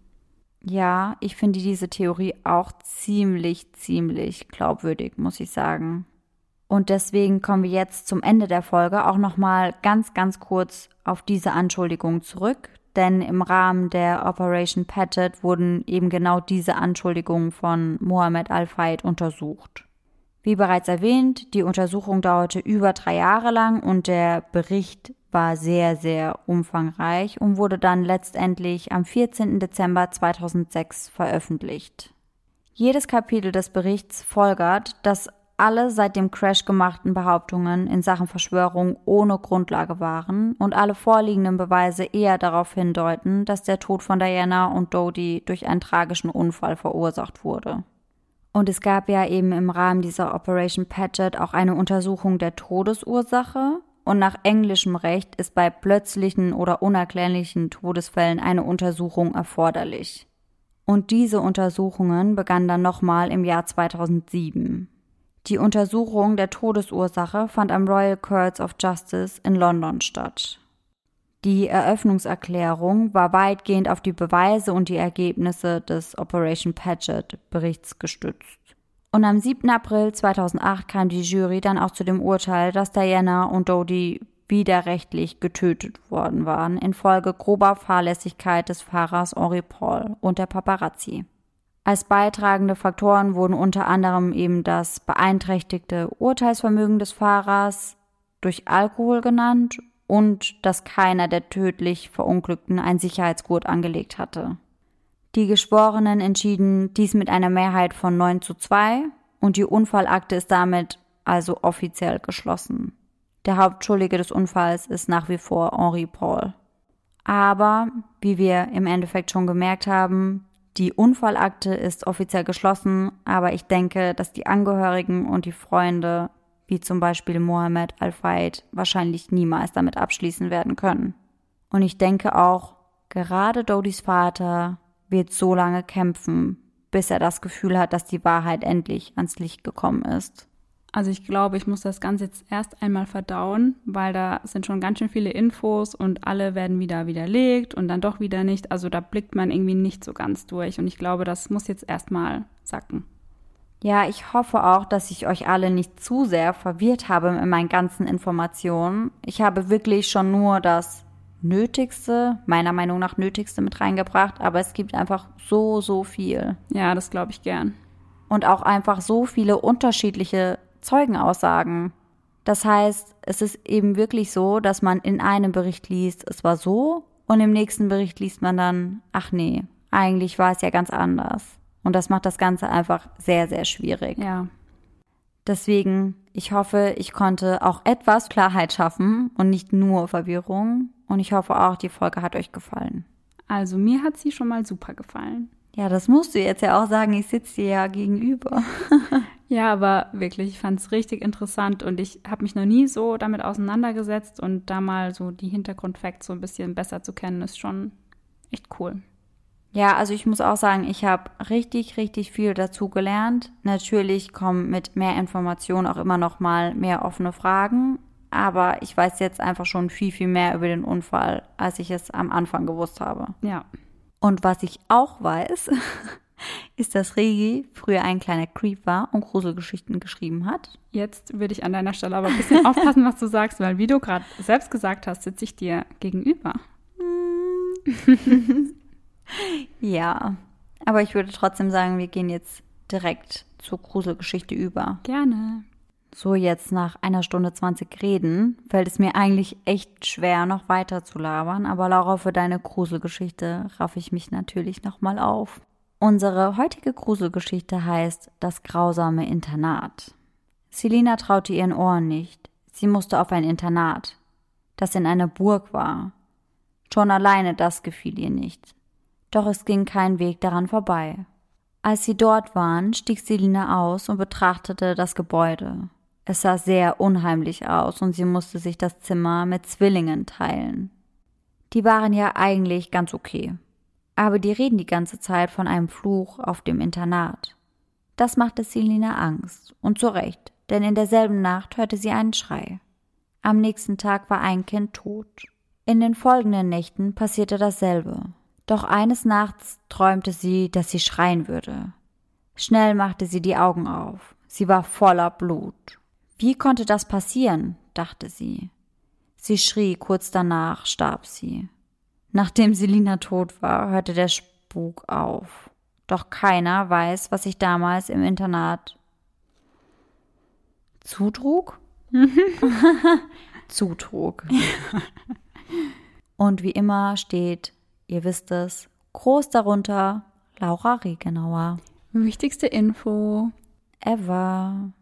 Ja, ich finde diese Theorie auch ziemlich, ziemlich glaubwürdig, muss ich sagen. Und deswegen kommen wir jetzt zum Ende der Folge auch nochmal ganz, ganz kurz auf diese Anschuldigung zurück. Denn im Rahmen der Operation Paget wurden eben genau diese Anschuldigungen von Mohammed Al-Fayed untersucht. Wie bereits erwähnt, die Untersuchung dauerte über drei Jahre lang und der Bericht war sehr, sehr umfangreich und wurde dann letztendlich am 14. Dezember 2006 veröffentlicht. Jedes Kapitel des Berichts folgert, dass alle seit dem Crash gemachten Behauptungen in Sachen Verschwörung ohne Grundlage waren und alle vorliegenden Beweise eher darauf hindeuten, dass der Tod von Diana und Dodie durch einen tragischen Unfall verursacht wurde. Und es gab ja eben im Rahmen dieser Operation Paget auch eine Untersuchung der Todesursache. Und nach englischem Recht ist bei plötzlichen oder unerklärlichen Todesfällen eine Untersuchung erforderlich. Und diese Untersuchungen begannen dann nochmal im Jahr 2007. Die Untersuchung der Todesursache fand am Royal Courts of Justice in London statt. Die Eröffnungserklärung war weitgehend auf die Beweise und die Ergebnisse des Operation Paget Berichts gestützt. Und am 7. April 2008 kam die Jury dann auch zu dem Urteil, dass Diana und Dodie widerrechtlich getötet worden waren infolge grober Fahrlässigkeit des Fahrers Henri Paul und der Paparazzi. Als beitragende Faktoren wurden unter anderem eben das beeinträchtigte Urteilsvermögen des Fahrers durch Alkohol genannt und dass keiner der tödlich Verunglückten ein Sicherheitsgurt angelegt hatte. Die Geschworenen entschieden dies mit einer Mehrheit von 9 zu 2 und die Unfallakte ist damit also offiziell geschlossen. Der Hauptschuldige des Unfalls ist nach wie vor Henri Paul. Aber, wie wir im Endeffekt schon gemerkt haben, die Unfallakte ist offiziell geschlossen, aber ich denke, dass die Angehörigen und die Freunde, wie zum Beispiel Mohammed Al-Fayed, wahrscheinlich niemals damit abschließen werden können. Und ich denke auch, gerade Dodis Vater wird so lange kämpfen, bis er das Gefühl hat, dass die Wahrheit endlich ans Licht gekommen ist. Also ich glaube, ich muss das Ganze jetzt erst einmal verdauen, weil da sind schon ganz schön viele Infos und alle werden wieder widerlegt und dann doch wieder nicht. Also da blickt man irgendwie nicht so ganz durch und ich glaube, das muss jetzt erstmal sacken. Ja, ich hoffe auch, dass ich euch alle nicht zu sehr verwirrt habe in meinen ganzen Informationen. Ich habe wirklich schon nur das Nötigste, meiner Meinung nach Nötigste mit reingebracht, aber es gibt einfach so, so viel. Ja, das glaube ich gern. Und auch einfach so viele unterschiedliche Zeugenaussagen. Das heißt, es ist eben wirklich so, dass man in einem Bericht liest, es war so, und im nächsten Bericht liest man dann, ach nee, eigentlich war es ja ganz anders. Und das macht das Ganze einfach sehr, sehr schwierig. Ja. Deswegen, ich hoffe, ich konnte auch etwas Klarheit schaffen und nicht nur Verwirrung. Und ich hoffe auch, die Folge hat euch gefallen. Also mir hat sie schon mal super gefallen. Ja, das musst du jetzt ja auch sagen, ich sitze dir ja gegenüber. Ja, aber wirklich, ich fand es richtig interessant und ich habe mich noch nie so damit auseinandergesetzt und da mal so die Hintergrundfacts so ein bisschen besser zu kennen, ist schon echt cool. Ja, also ich muss auch sagen, ich habe richtig, richtig viel dazu gelernt. Natürlich kommen mit mehr Informationen auch immer noch mal mehr offene Fragen, aber ich weiß jetzt einfach schon viel, viel mehr über den Unfall, als ich es am Anfang gewusst habe. Ja. Und was ich auch weiß, ist, dass Regi früher ein kleiner Creep war und Gruselgeschichten geschrieben hat. Jetzt würde ich an deiner Stelle aber ein bisschen aufpassen, was du sagst, weil wie du gerade selbst gesagt hast, sitze ich dir gegenüber. Ja, aber ich würde trotzdem sagen, wir gehen jetzt direkt zur Gruselgeschichte über. Gerne. So jetzt nach einer Stunde 20 Reden fällt es mir eigentlich echt schwer, noch weiter zu labern, aber Laura, für deine Gruselgeschichte raff ich mich natürlich nochmal auf. Unsere heutige Gruselgeschichte heißt Das grausame Internat. Selina traute ihren Ohren nicht. Sie musste auf ein Internat, das in einer Burg war. Schon alleine das gefiel ihr nicht. Doch es ging kein Weg daran vorbei. Als sie dort waren, stieg Selina aus und betrachtete das Gebäude. Es sah sehr unheimlich aus und sie musste sich das Zimmer mit Zwillingen teilen. Die waren ja eigentlich ganz okay. Aber die reden die ganze Zeit von einem Fluch auf dem Internat. Das machte Selina Angst. Und zu Recht, denn in derselben Nacht hörte sie einen Schrei. Am nächsten Tag war ein Kind tot. In den folgenden Nächten passierte dasselbe. Doch eines Nachts träumte sie, dass sie schreien würde. Schnell machte sie die Augen auf. Sie war voller Blut. Wie konnte das passieren? dachte sie. Sie schrie, kurz danach starb sie. Nachdem Selina tot war, hörte der Spuk auf. Doch keiner weiß, was sich damals im Internat zutrug? zutrug. Und wie immer steht, ihr wisst es, groß darunter Laura Regenauer. Wichtigste Info ever.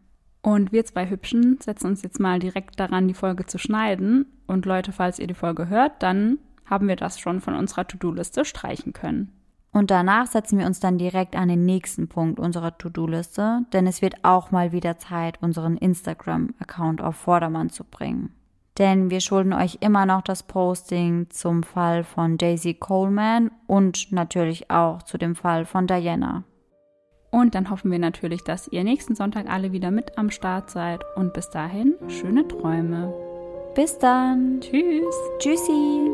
Und wir zwei Hübschen setzen uns jetzt mal direkt daran, die Folge zu schneiden. Und Leute, falls ihr die Folge hört, dann haben wir das schon von unserer To-Do-Liste streichen können. Und danach setzen wir uns dann direkt an den nächsten Punkt unserer To-Do-Liste, denn es wird auch mal wieder Zeit, unseren Instagram-Account auf Vordermann zu bringen. Denn wir schulden euch immer noch das Posting zum Fall von Daisy Coleman und natürlich auch zu dem Fall von Diana. Und dann hoffen wir natürlich, dass ihr nächsten Sonntag alle wieder mit am Start seid. Und bis dahin, schöne Träume. Bis dann. Tschüss. Tschüssi.